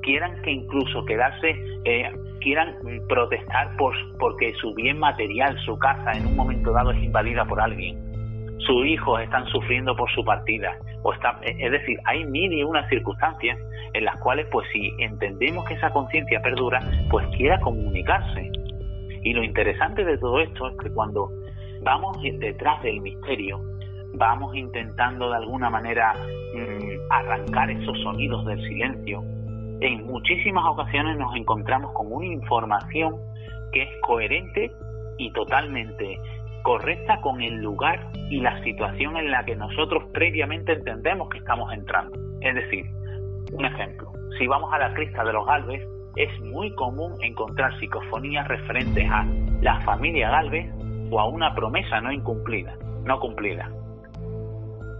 quieran que incluso quedarse, eh, quieran protestar por, porque su bien material, su casa, en un momento dado es invadida por alguien, sus hijos están sufriendo por su partida, o está, es decir, hay mil y una circunstancias en las cuales, pues si entendemos que esa conciencia perdura, pues quiera comunicarse. Y lo interesante de todo esto es que cuando vamos detrás del misterio, vamos intentando de alguna manera mm, arrancar esos sonidos del silencio, en muchísimas ocasiones nos encontramos con una información que es coherente y totalmente correcta con el lugar y la situación en la que nosotros previamente entendemos que estamos entrando. Es decir, un ejemplo, si vamos a la crista de los Galvez, es muy común encontrar psicofonías referentes a la familia Galvez o a una promesa no incumplida, no cumplida.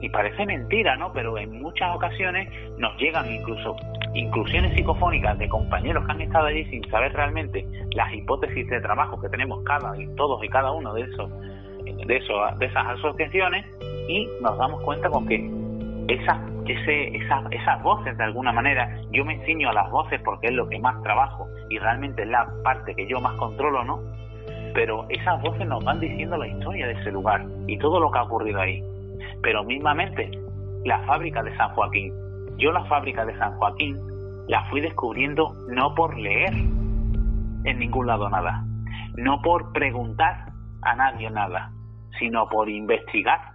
Y parece mentira, ¿no? Pero en muchas ocasiones nos llegan incluso inclusiones psicofónicas de compañeros que han estado allí sin saber realmente las hipótesis de trabajo que tenemos cada y todos y cada uno de esos de eso de esas asociaciones y nos damos cuenta con que esas esas voces de alguna manera yo me enseño a las voces porque es lo que más trabajo y realmente es la parte que yo más controlo no pero esas voces nos van diciendo la historia de ese lugar y todo lo que ha ocurrido ahí. Pero mismamente la fábrica de San Joaquín. Yo la fábrica de San Joaquín la fui descubriendo no por leer en ningún lado nada, no por preguntar a nadie nada, sino por investigar,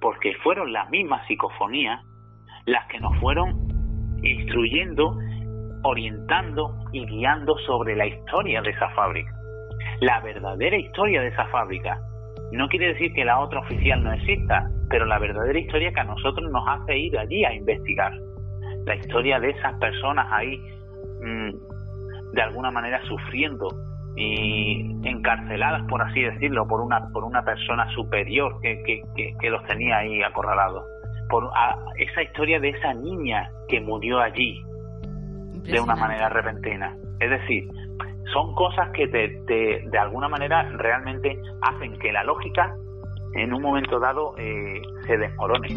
porque fueron las mismas psicofonías las que nos fueron instruyendo, orientando y guiando sobre la historia de esa fábrica. La verdadera historia de esa fábrica. No quiere decir que la otra oficial no exista, pero la verdadera historia que a nosotros nos hace ir allí a investigar la historia de esas personas ahí mm, de alguna manera sufriendo y encarceladas por así decirlo por una por una persona superior que, que, los tenía ahí acorralados. Por esa historia de esa niña que murió allí de una manera repentina. Es decir son cosas que te, de alguna manera realmente hacen que la lógica en un momento dado eh, se desmorone.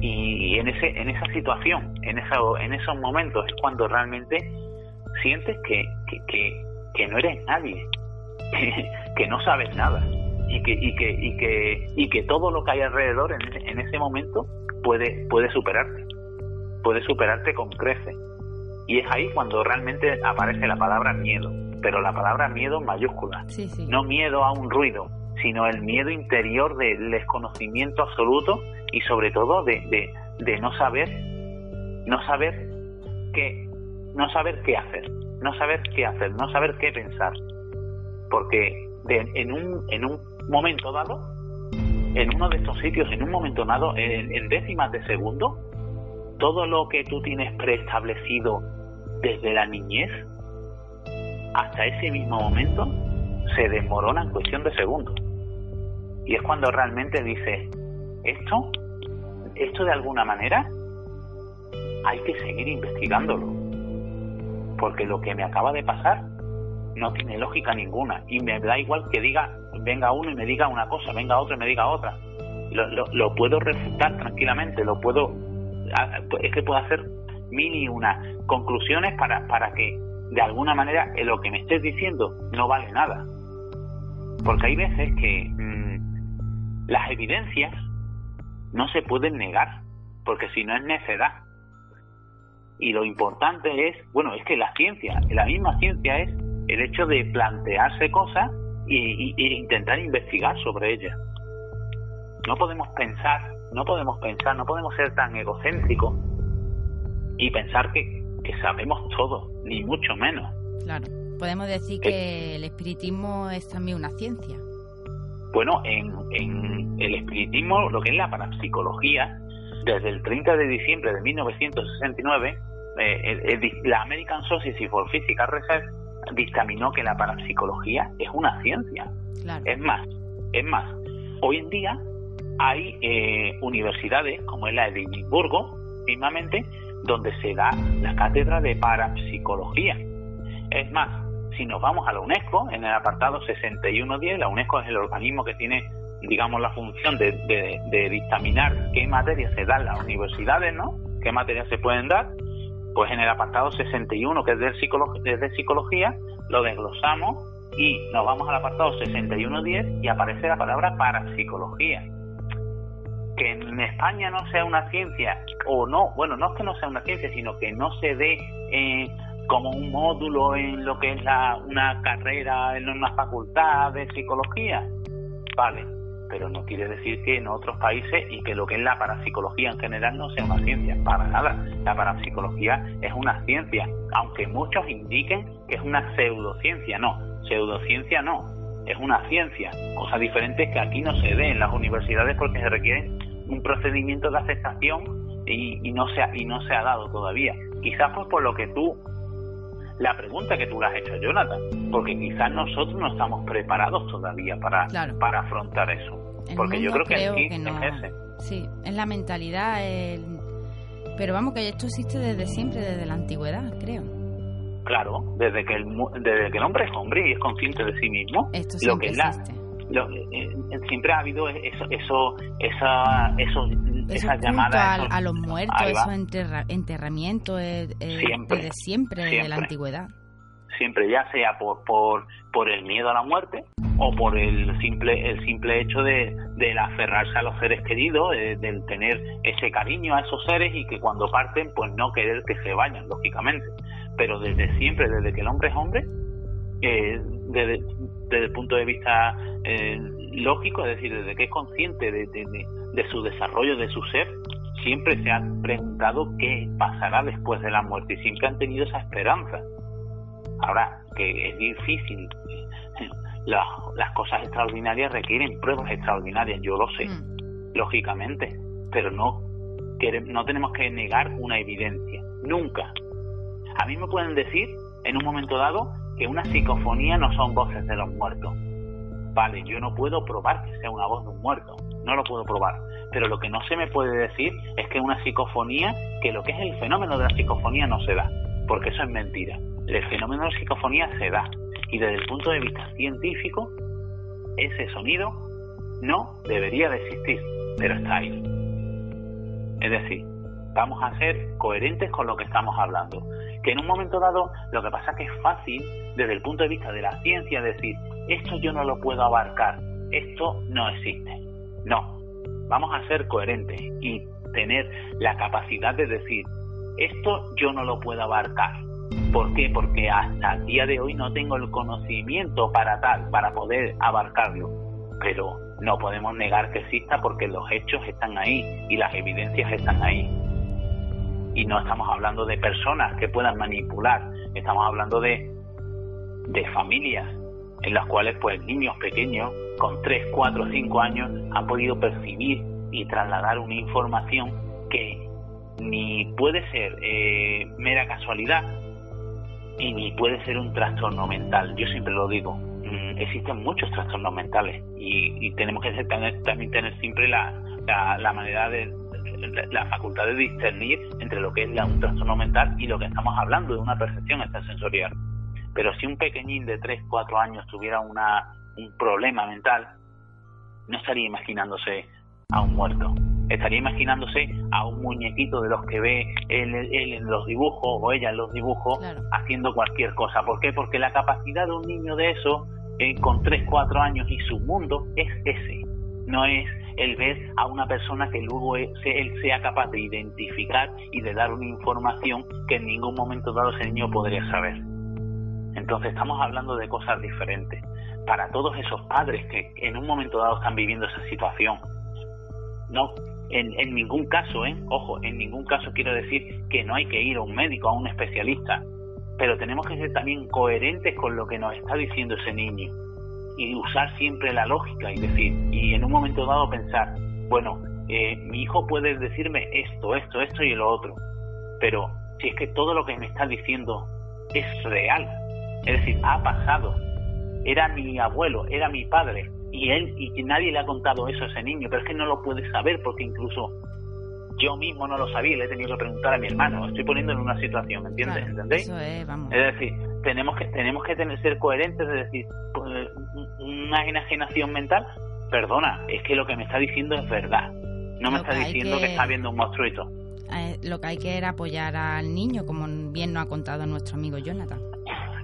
Y en ese en esa situación en esa, en esos momentos es cuando realmente sientes que, que, no eres nadie que, no sabes nada y que y que y que y que todo lo que hay alrededor en ese, en ese momento puede puede superarte puede superarte con crece y es ahí cuando realmente aparece la palabra miedo pero la palabra miedo en mayúscula. No miedo a un ruido sino el miedo interior del desconocimiento absoluto y sobre todo de, de, no saber no saber qué no saber qué hacer no saber qué hacer no saber qué pensar porque en un en un momento dado en uno de estos sitios en un momento dado en, décimas de segundo todo lo que tú tienes preestablecido desde la niñez hasta ese mismo momento se desmorona en cuestión de segundos y es cuando realmente dices esto esto de alguna manera hay que seguir investigándolo. Porque lo que me acaba de pasar no tiene lógica ninguna. Y me da igual que diga, venga uno y me diga una cosa, venga otro y me diga otra. Lo, lo, puedo refutar tranquilamente, lo puedo, es que puedo hacer mil y una conclusiones para, para que de alguna manera lo que me estés diciendo no vale nada. Porque hay veces que mm, las evidencias no se pueden negar, porque si no es necedad. Y lo importante es, bueno, es que la ciencia, la misma ciencia es el hecho de plantearse cosas e intentar investigar sobre ellas. No podemos pensar, no podemos pensar, no podemos ser tan egocéntricos y pensar que, que sabemos todo, ni mucho menos. Claro, podemos decir que el espiritismo es también una ciencia. Bueno, en, el espiritismo, lo que es la parapsicología, desde el 30 de diciembre de 1969, eh, la American Society for Physical Research dictaminó que la parapsicología es una ciencia. Es más, es más, hoy en día hay eh, universidades, como es la de Edimburgo, mismamente, donde se da la cátedra de parapsicología. Es más, si nos vamos a la UNESCO, en el apartado 6110, la UNESCO es el organismo que tiene, digamos, la función de, de, dictaminar qué materias se dan en las universidades, ¿no? ¿Qué materias se pueden dar? Pues en el apartado 61, que es de, psicología, de psicología, lo desglosamos y nos vamos al apartado 6110 y aparece la palabra parapsicología. Que en España no sea una ciencia, o no, bueno, no es que no sea una ciencia, sino que no se dé eh, como un módulo en lo que es la, una carrera en una facultad de psicología. Vale, pero no quiere decir que en otros países y que lo que es la parapsicología en general no sea una ciencia, para nada. La parapsicología es una ciencia, aunque muchos indiquen que es una pseudociencia, no, pseudociencia no, es una ciencia, cosa diferente que aquí no se ve en las universidades porque se requiere un procedimiento de aceptación y, y no se ha, y no se ha dado todavía. Quizás pues por lo que tú la pregunta que tú le has hecho, Jonathan, porque quizás nosotros no estamos preparados todavía para, para afrontar eso. porque yo creo, que, aquí no. Sí, es la mentalidad, pero vamos, que esto existe desde siempre, desde la antigüedad, creo. Claro, desde que el, desde que el hombre es hombre y es consciente de sí mismo, esto lo que existe. Lo, eh, siempre ha habido eso, eso, esa, llamada a, los muertos, esos enterramientos eh, eh, siempre, desde siempre, desde la antigüedad. Siempre, ya sea por, por, por el miedo a la muerte o por el simple el simple hecho de, de aferrarse a los seres queridos, de, del tener ese cariño a esos seres y que cuando parten, pues no querer que se vayan, lógicamente. Pero desde siempre, desde que el hombre es hombre, eh, desde, desde, el punto de vista eh, lógico, es decir, desde que es consciente de, de su desarrollo, de su ser, siempre se han preguntado qué pasará después de la muerte y siempre han tenido esa esperanza. Ahora, que es difícil, las, cosas extraordinarias requieren pruebas extraordinarias, yo lo sé, mm. lógicamente, pero no, no tenemos que negar una evidencia, nunca. A mí me pueden decir, en un momento dado, que una psicofonía no son voces de los muertos. Vale, yo no puedo probar que sea una voz de un muerto, no lo puedo probar. Pero lo que no se me puede decir es que una psicofonía, que lo que es el fenómeno de la psicofonía no se da, porque eso es mentira. El fenómeno de la psicofonía se da. Y desde el punto de vista científico, ese sonido no debería de existir, pero está ahí. Es decir, vamos a ser coherentes con lo que estamos hablando. Que en un momento dado, lo que pasa es que es fácil, desde el punto de vista de la ciencia, decir, esto yo no lo puedo abarcar, esto no existe. No, vamos a ser coherentes y tener la capacidad de decir, esto yo no lo puedo abarcar. ¿Por qué? Porque hasta el día de hoy no tengo el conocimiento para tal, para poder abarcarlo. Pero no podemos negar que exista porque los hechos están ahí y las evidencias están ahí. Y no estamos hablando de personas que puedan manipular, estamos hablando de, de familias en las cuales pues niños pequeños con 3, 4, 5 años han podido percibir y trasladar una información que ni puede ser eh, mera casualidad y ni puede ser un trastorno mental. Yo siempre lo digo, mm, existen muchos trastornos mentales y, tenemos que también tener siempre la, la, manera de la facultad de discernir entre lo que es un trastorno mental y lo que estamos hablando de una percepción extrasensorial. Pero si un pequeñín de 3, 4 años tuviera una, un problema mental, no estaría imaginándose a un muerto. Estaría imaginándose a un muñequito de los que ve él, en los dibujos o ella en los dibujos haciendo cualquier cosa. ¿Por qué? Porque la capacidad de un niño de eso, eh, con 3, 4 años y su mundo, es ese. No es el ver a una persona que luego él sea capaz de identificar y de dar una información que en ningún momento dado ese niño podría saber. Entonces estamos hablando de cosas diferentes. Para todos esos padres que en un momento dado están viviendo esa situación, no, en, en ningún caso, ¿eh? ojo, en ningún caso quiero decir que no hay que ir a un médico, a un especialista, pero tenemos que ser también coherentes con lo que nos está diciendo ese niño y usar siempre la lógica y decir, y en un momento dado pensar, bueno, eh, mi hijo puede decirme esto, esto, esto y lo otro, pero si es que todo lo que me está diciendo es real, es decir, ha pasado, era mi abuelo, era mi padre, y él y nadie le ha contado eso a ese niño, pero es que no lo puede saber porque incluso yo mismo no lo sabía le he tenido que preguntar a mi hermano. Estoy poniendo en una situación, ¿me entiendes? ¿Entendéis? es, vamos. es decir, tenemos que tenemos que tener ser coherentes, es decir, pues, una enajenación mental, perdona, es que lo que me está diciendo es verdad. No me está diciendo que... está viendo un monstruito. Eh, lo que hay que era apoyar al niño, como bien nos ha contado nuestro amigo Jonathan.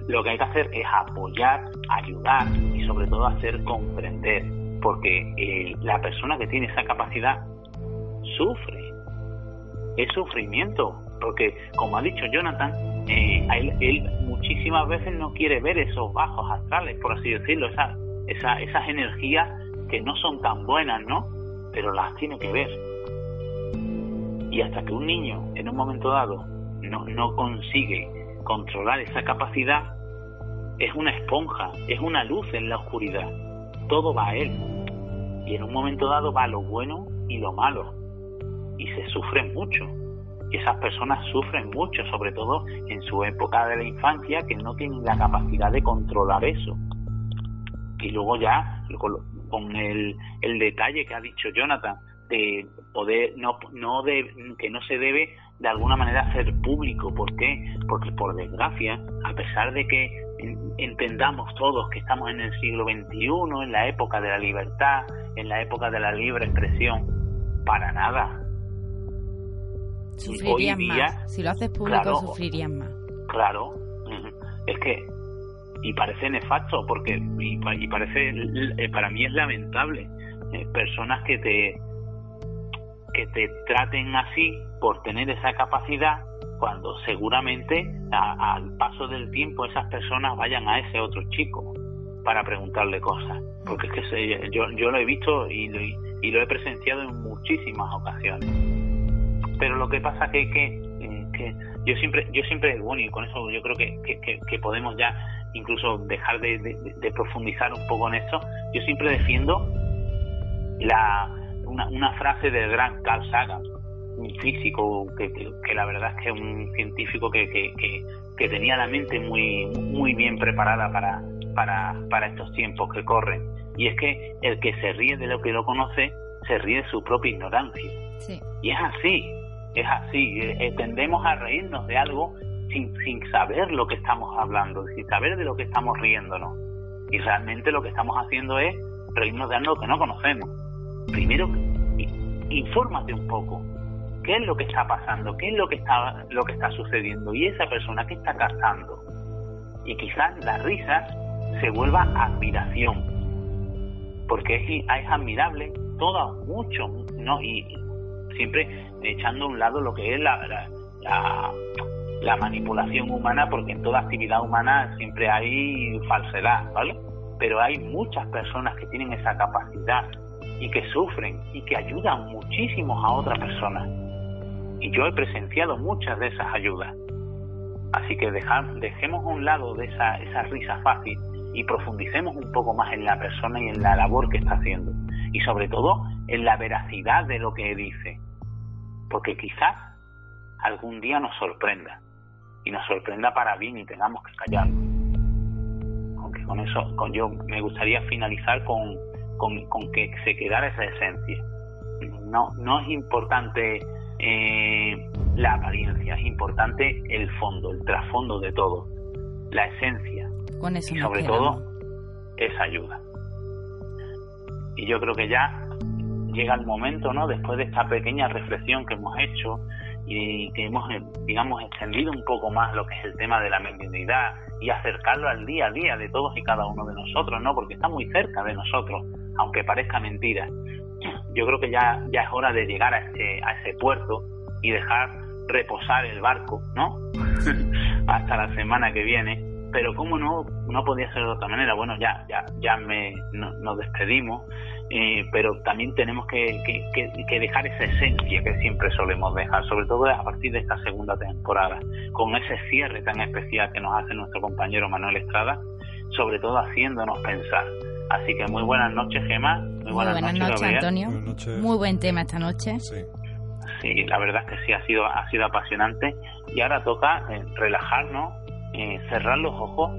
Lo que hay que hacer es apoyar, ayudar y sobre todo hacer comprender, porque eh, la persona que tiene esa capacidad sufre, es sufrimiento, porque como ha dicho Jonathan, eh, él, muchísimas veces no quiere ver esos bajos astrales, por así decirlo, esa, esa, esas energías que no son tan buenas, ¿no? Pero las tiene que ver. Y hasta que un niño en un momento dado no, no consigue controlar esa capacidad, es una esponja, es una luz en la oscuridad. Todo va a él. Y en un momento dado va lo bueno y lo malo. Y se sufre mucho. Y esas personas sufren mucho, sobre todo en su época de la infancia, que no tienen la capacidad de controlar eso. Y luego ya, con el, el detalle que ha dicho Jonathan, de poder no no de, que no se debe de alguna manera hacer público ¿por qué? porque por desgracia a pesar de que entendamos todos que estamos en el siglo XXI en la época de la libertad en la época de la libre expresión para nada sufrirían más. Si lo haces público sufrirían más. Claro. Es que y parece nefasto porque y, parece eh, para mí es lamentable eh, personas que te que te traten así por tener esa capacidad cuando seguramente al paso del tiempo esas personas vayan a ese otro chico para preguntarle cosas. Porque es que yo, yo lo he visto y lo, y lo he presenciado en muchísimas ocasiones pero lo que pasa que, que, eh, que yo siempre yo siempre bueno y con eso yo creo que, que, que podemos ya incluso dejar de, de, profundizar un poco en esto yo siempre defiendo la una, una frase del gran Carl Sagan, un físico que, que, la verdad es que es un científico que, que, que, tenía la mente muy, muy bien preparada para, para, para estos tiempos que corren. Y es que el que se ríe de lo que lo conoce, se ríe de su propia ignorancia. Y es así, es así. Eh, eh, tendemos a reírnos de algo sin, sin saber lo que estamos hablando, sin saber de lo que estamos riéndonos. Y realmente lo que estamos haciendo es reírnos de algo que no conocemos primero infórmate un poco. ¿Qué es lo que está pasando? ¿Qué es lo que está, lo que está sucediendo? Y esa persona que está captando. Y quizás la risa se vuelva admiración. Porque es, es admirable todo, mucho, ¿no? Y siempre echando a un lado lo que es la, la, la manipulación humana, porque en toda actividad humana siempre hay falsedad, ¿vale? Pero hay muchas personas que tienen esa capacidad y que sufren y que ayudan muchísimo a otras personas. Y yo he presenciado muchas de esas ayudas. Así que dejemos a un lado de esa, esa risa fácil y profundicemos un poco más en la persona y en la labor que está haciendo. Y sobre todo en la veracidad de lo que dice. Porque quizás algún día nos sorprenda. Y nos sorprenda para bien y tengamos que callarlo. Aunque con eso, con yo me gustaría finalizar con, con, que se quedara esa esencia. No, no es importante eh, la apariencia, es importante el fondo, el trasfondo de todo, la esencia. Con eso y sobre todo, esa ayuda. Y yo creo que ya llega el momento, ¿no? Después de esta pequeña reflexión que hemos hecho y que hemos, digamos, extendido un poco más lo que es el tema de la mediunidad y acercarlo al día a día de todos y cada uno de nosotros, ¿no? Porque está muy cerca de nosotros aunque parezca mentira. Yo creo que ya, ya es hora de llegar a ese, a ese puerto y dejar reposar el barco, ¿no? Hasta la semana que viene. Pero cómo no, no podía ser de otra manera. Bueno, ya, ya, ya me, nos despedimos, eh, pero también tenemos que, que, que, dejar esa esencia que siempre solemos dejar, sobre todo a partir de esta segunda temporada, con ese cierre tan especial que nos hace nuestro compañero Manuel Estrada, sobre todo haciéndonos pensar Así que muy buenas noches, Gemma. Muy buenas, noches, Antonio. Muy buen tema esta noche. Sí. sí. la verdad es que sí, ha sido, ha sido apasionante. Y ahora toca eh, relajarnos, eh, cerrar los ojos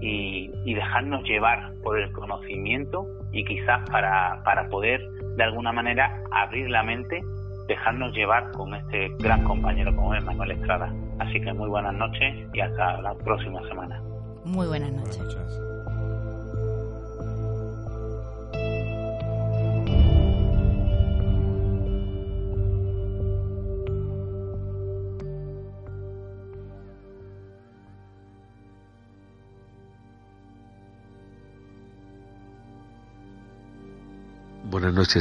y, dejarnos llevar por el conocimiento y quizás para, para poder de alguna manera abrir la mente dejarnos llevar con este gran compañero como es Manuel Estrada. Así que muy buenas noches y hasta la próxima semana. Muy buenas noches. Buenas noches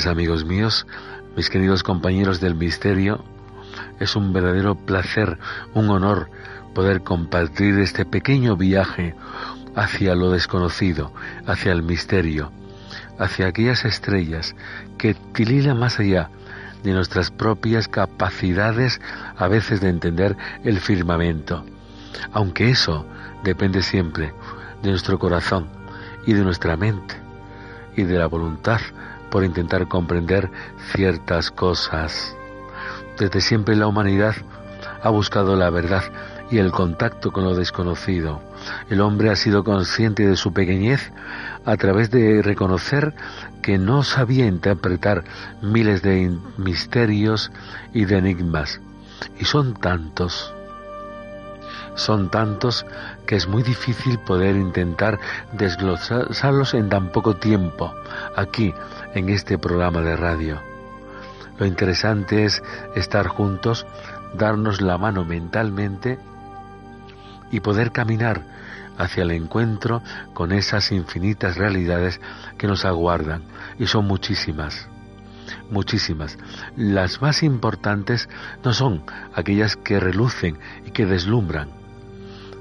amigos míos, mis queridos compañeros del misterio. Es un verdadero placer, un honor poder compartir este pequeño viaje hacia lo desconocido, hacia el misterio, hacia aquellas estrellas que tililan más allá de nuestras propias capacidades a veces de entender el firmamento. Aunque eso depende siempre de nuestro corazón y de nuestra mente y de la voluntad por intentar comprender ciertas cosas. Desde siempre la humanidad ha buscado la verdad y el contacto con lo desconocido. El hombre ha sido consciente de su pequeñez a través de reconocer que no sabía interpretar miles de misterios y de enigmas. Y son tantos, son tantos que es muy difícil poder intentar desglosarlos en tan poco tiempo. Aquí, en este programa de radio. Lo interesante es estar juntos, darnos la mano mentalmente y poder caminar hacia el encuentro con esas infinitas realidades que nos aguardan. Y son muchísimas, muchísimas. Las más importantes no son aquellas que relucen y que deslumbran.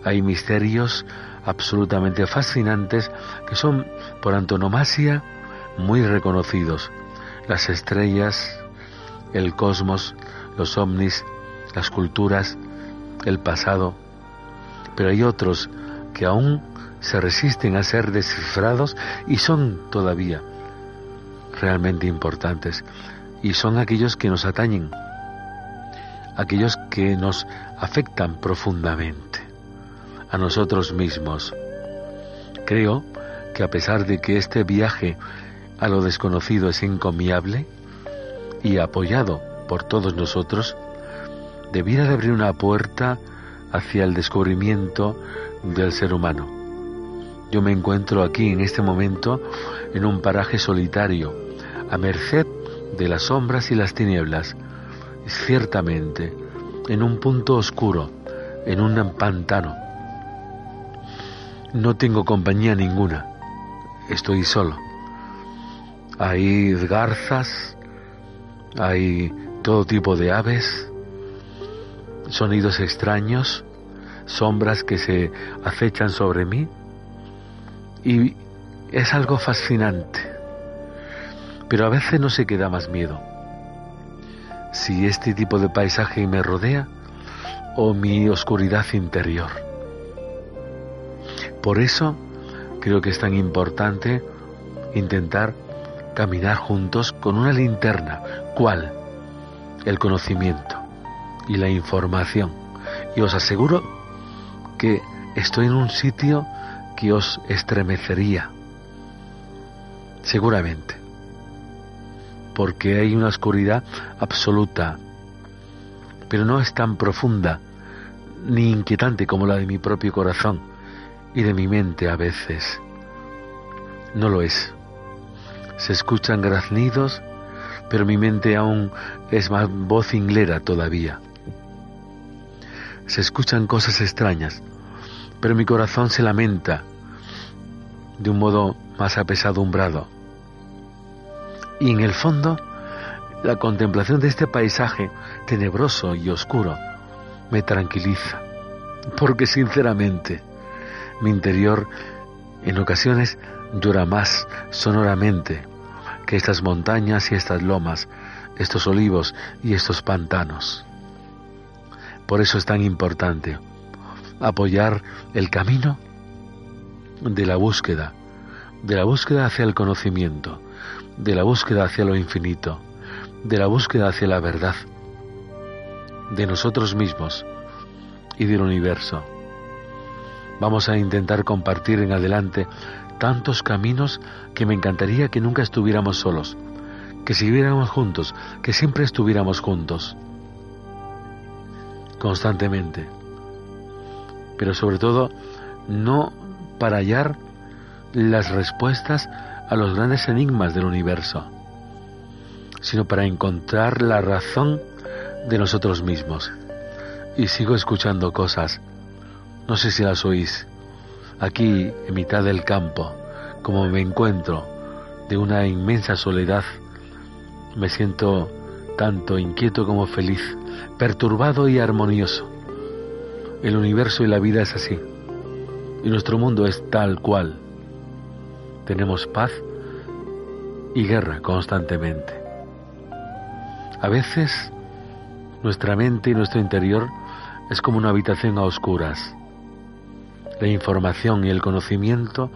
Hay misterios absolutamente fascinantes que son por antonomasia muy reconocidos, las estrellas, el cosmos, los ovnis, las culturas, el pasado, pero hay otros que aún se resisten a ser descifrados y son todavía realmente importantes. Y son aquellos que nos atañen, aquellos que nos afectan profundamente a nosotros mismos. Creo que a pesar de que este viaje a lo desconocido es encomiable y apoyado por todos nosotros, debiera de abrir una puerta hacia el descubrimiento del ser humano. Yo me encuentro aquí en este momento en un paraje solitario, a merced de las sombras y las tinieblas, ciertamente en un punto oscuro, en un pantano. No tengo compañía ninguna, estoy solo. Hay garzas, hay todo tipo de aves, sonidos extraños, sombras que se acechan sobre mí y es algo fascinante. Pero a veces no se queda más miedo. Si este tipo de paisaje me rodea o mi oscuridad interior. Por eso creo que es tan importante intentar caminar juntos con una linterna. ¿Cuál? El conocimiento y la información. Y os aseguro que estoy en un sitio que os estremecería. Seguramente. Porque hay una oscuridad absoluta. Pero no es tan profunda ni inquietante como la de mi propio corazón y de mi mente a veces. No lo es. Se escuchan graznidos, pero mi mente aún es más voz inglera todavía. Se escuchan cosas extrañas, pero mi corazón se lamenta de un modo más apesadumbrado. Y en el fondo, la contemplación de este paisaje tenebroso y oscuro me tranquiliza, porque sinceramente mi interior en ocasiones dura más sonoramente que estas montañas y estas lomas, estos olivos y estos pantanos. Por eso es tan importante apoyar el camino de la búsqueda, de la búsqueda hacia el conocimiento, de la búsqueda hacia lo infinito, de la búsqueda hacia la verdad, de nosotros mismos y del universo. Vamos a intentar compartir en adelante tantos caminos que me encantaría que nunca estuviéramos solos, que siguiéramos juntos, que siempre estuviéramos juntos, constantemente. Pero sobre todo, no para hallar las respuestas a los grandes enigmas del universo, sino para encontrar la razón de nosotros mismos. Y sigo escuchando cosas, no sé si las oís, aquí en mitad del campo, como me encuentro de una inmensa soledad, me siento tanto inquieto como feliz, perturbado y armonioso. El universo y la vida es así, y nuestro mundo es tal cual. Tenemos paz y guerra constantemente. A veces nuestra mente y nuestro interior es como una habitación a oscuras. La información y el conocimiento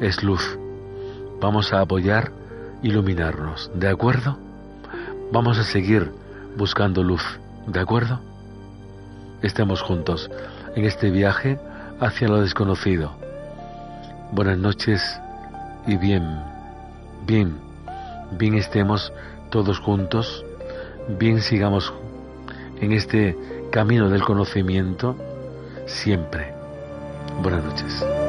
es luz. Vamos a apoyar, iluminarnos, ¿de acuerdo? Vamos a seguir buscando luz, ¿de acuerdo? Estemos juntos en este viaje hacia lo desconocido. Buenas noches y bien, bien, bien estemos todos juntos, bien sigamos en este camino del conocimiento siempre. Buenas noches.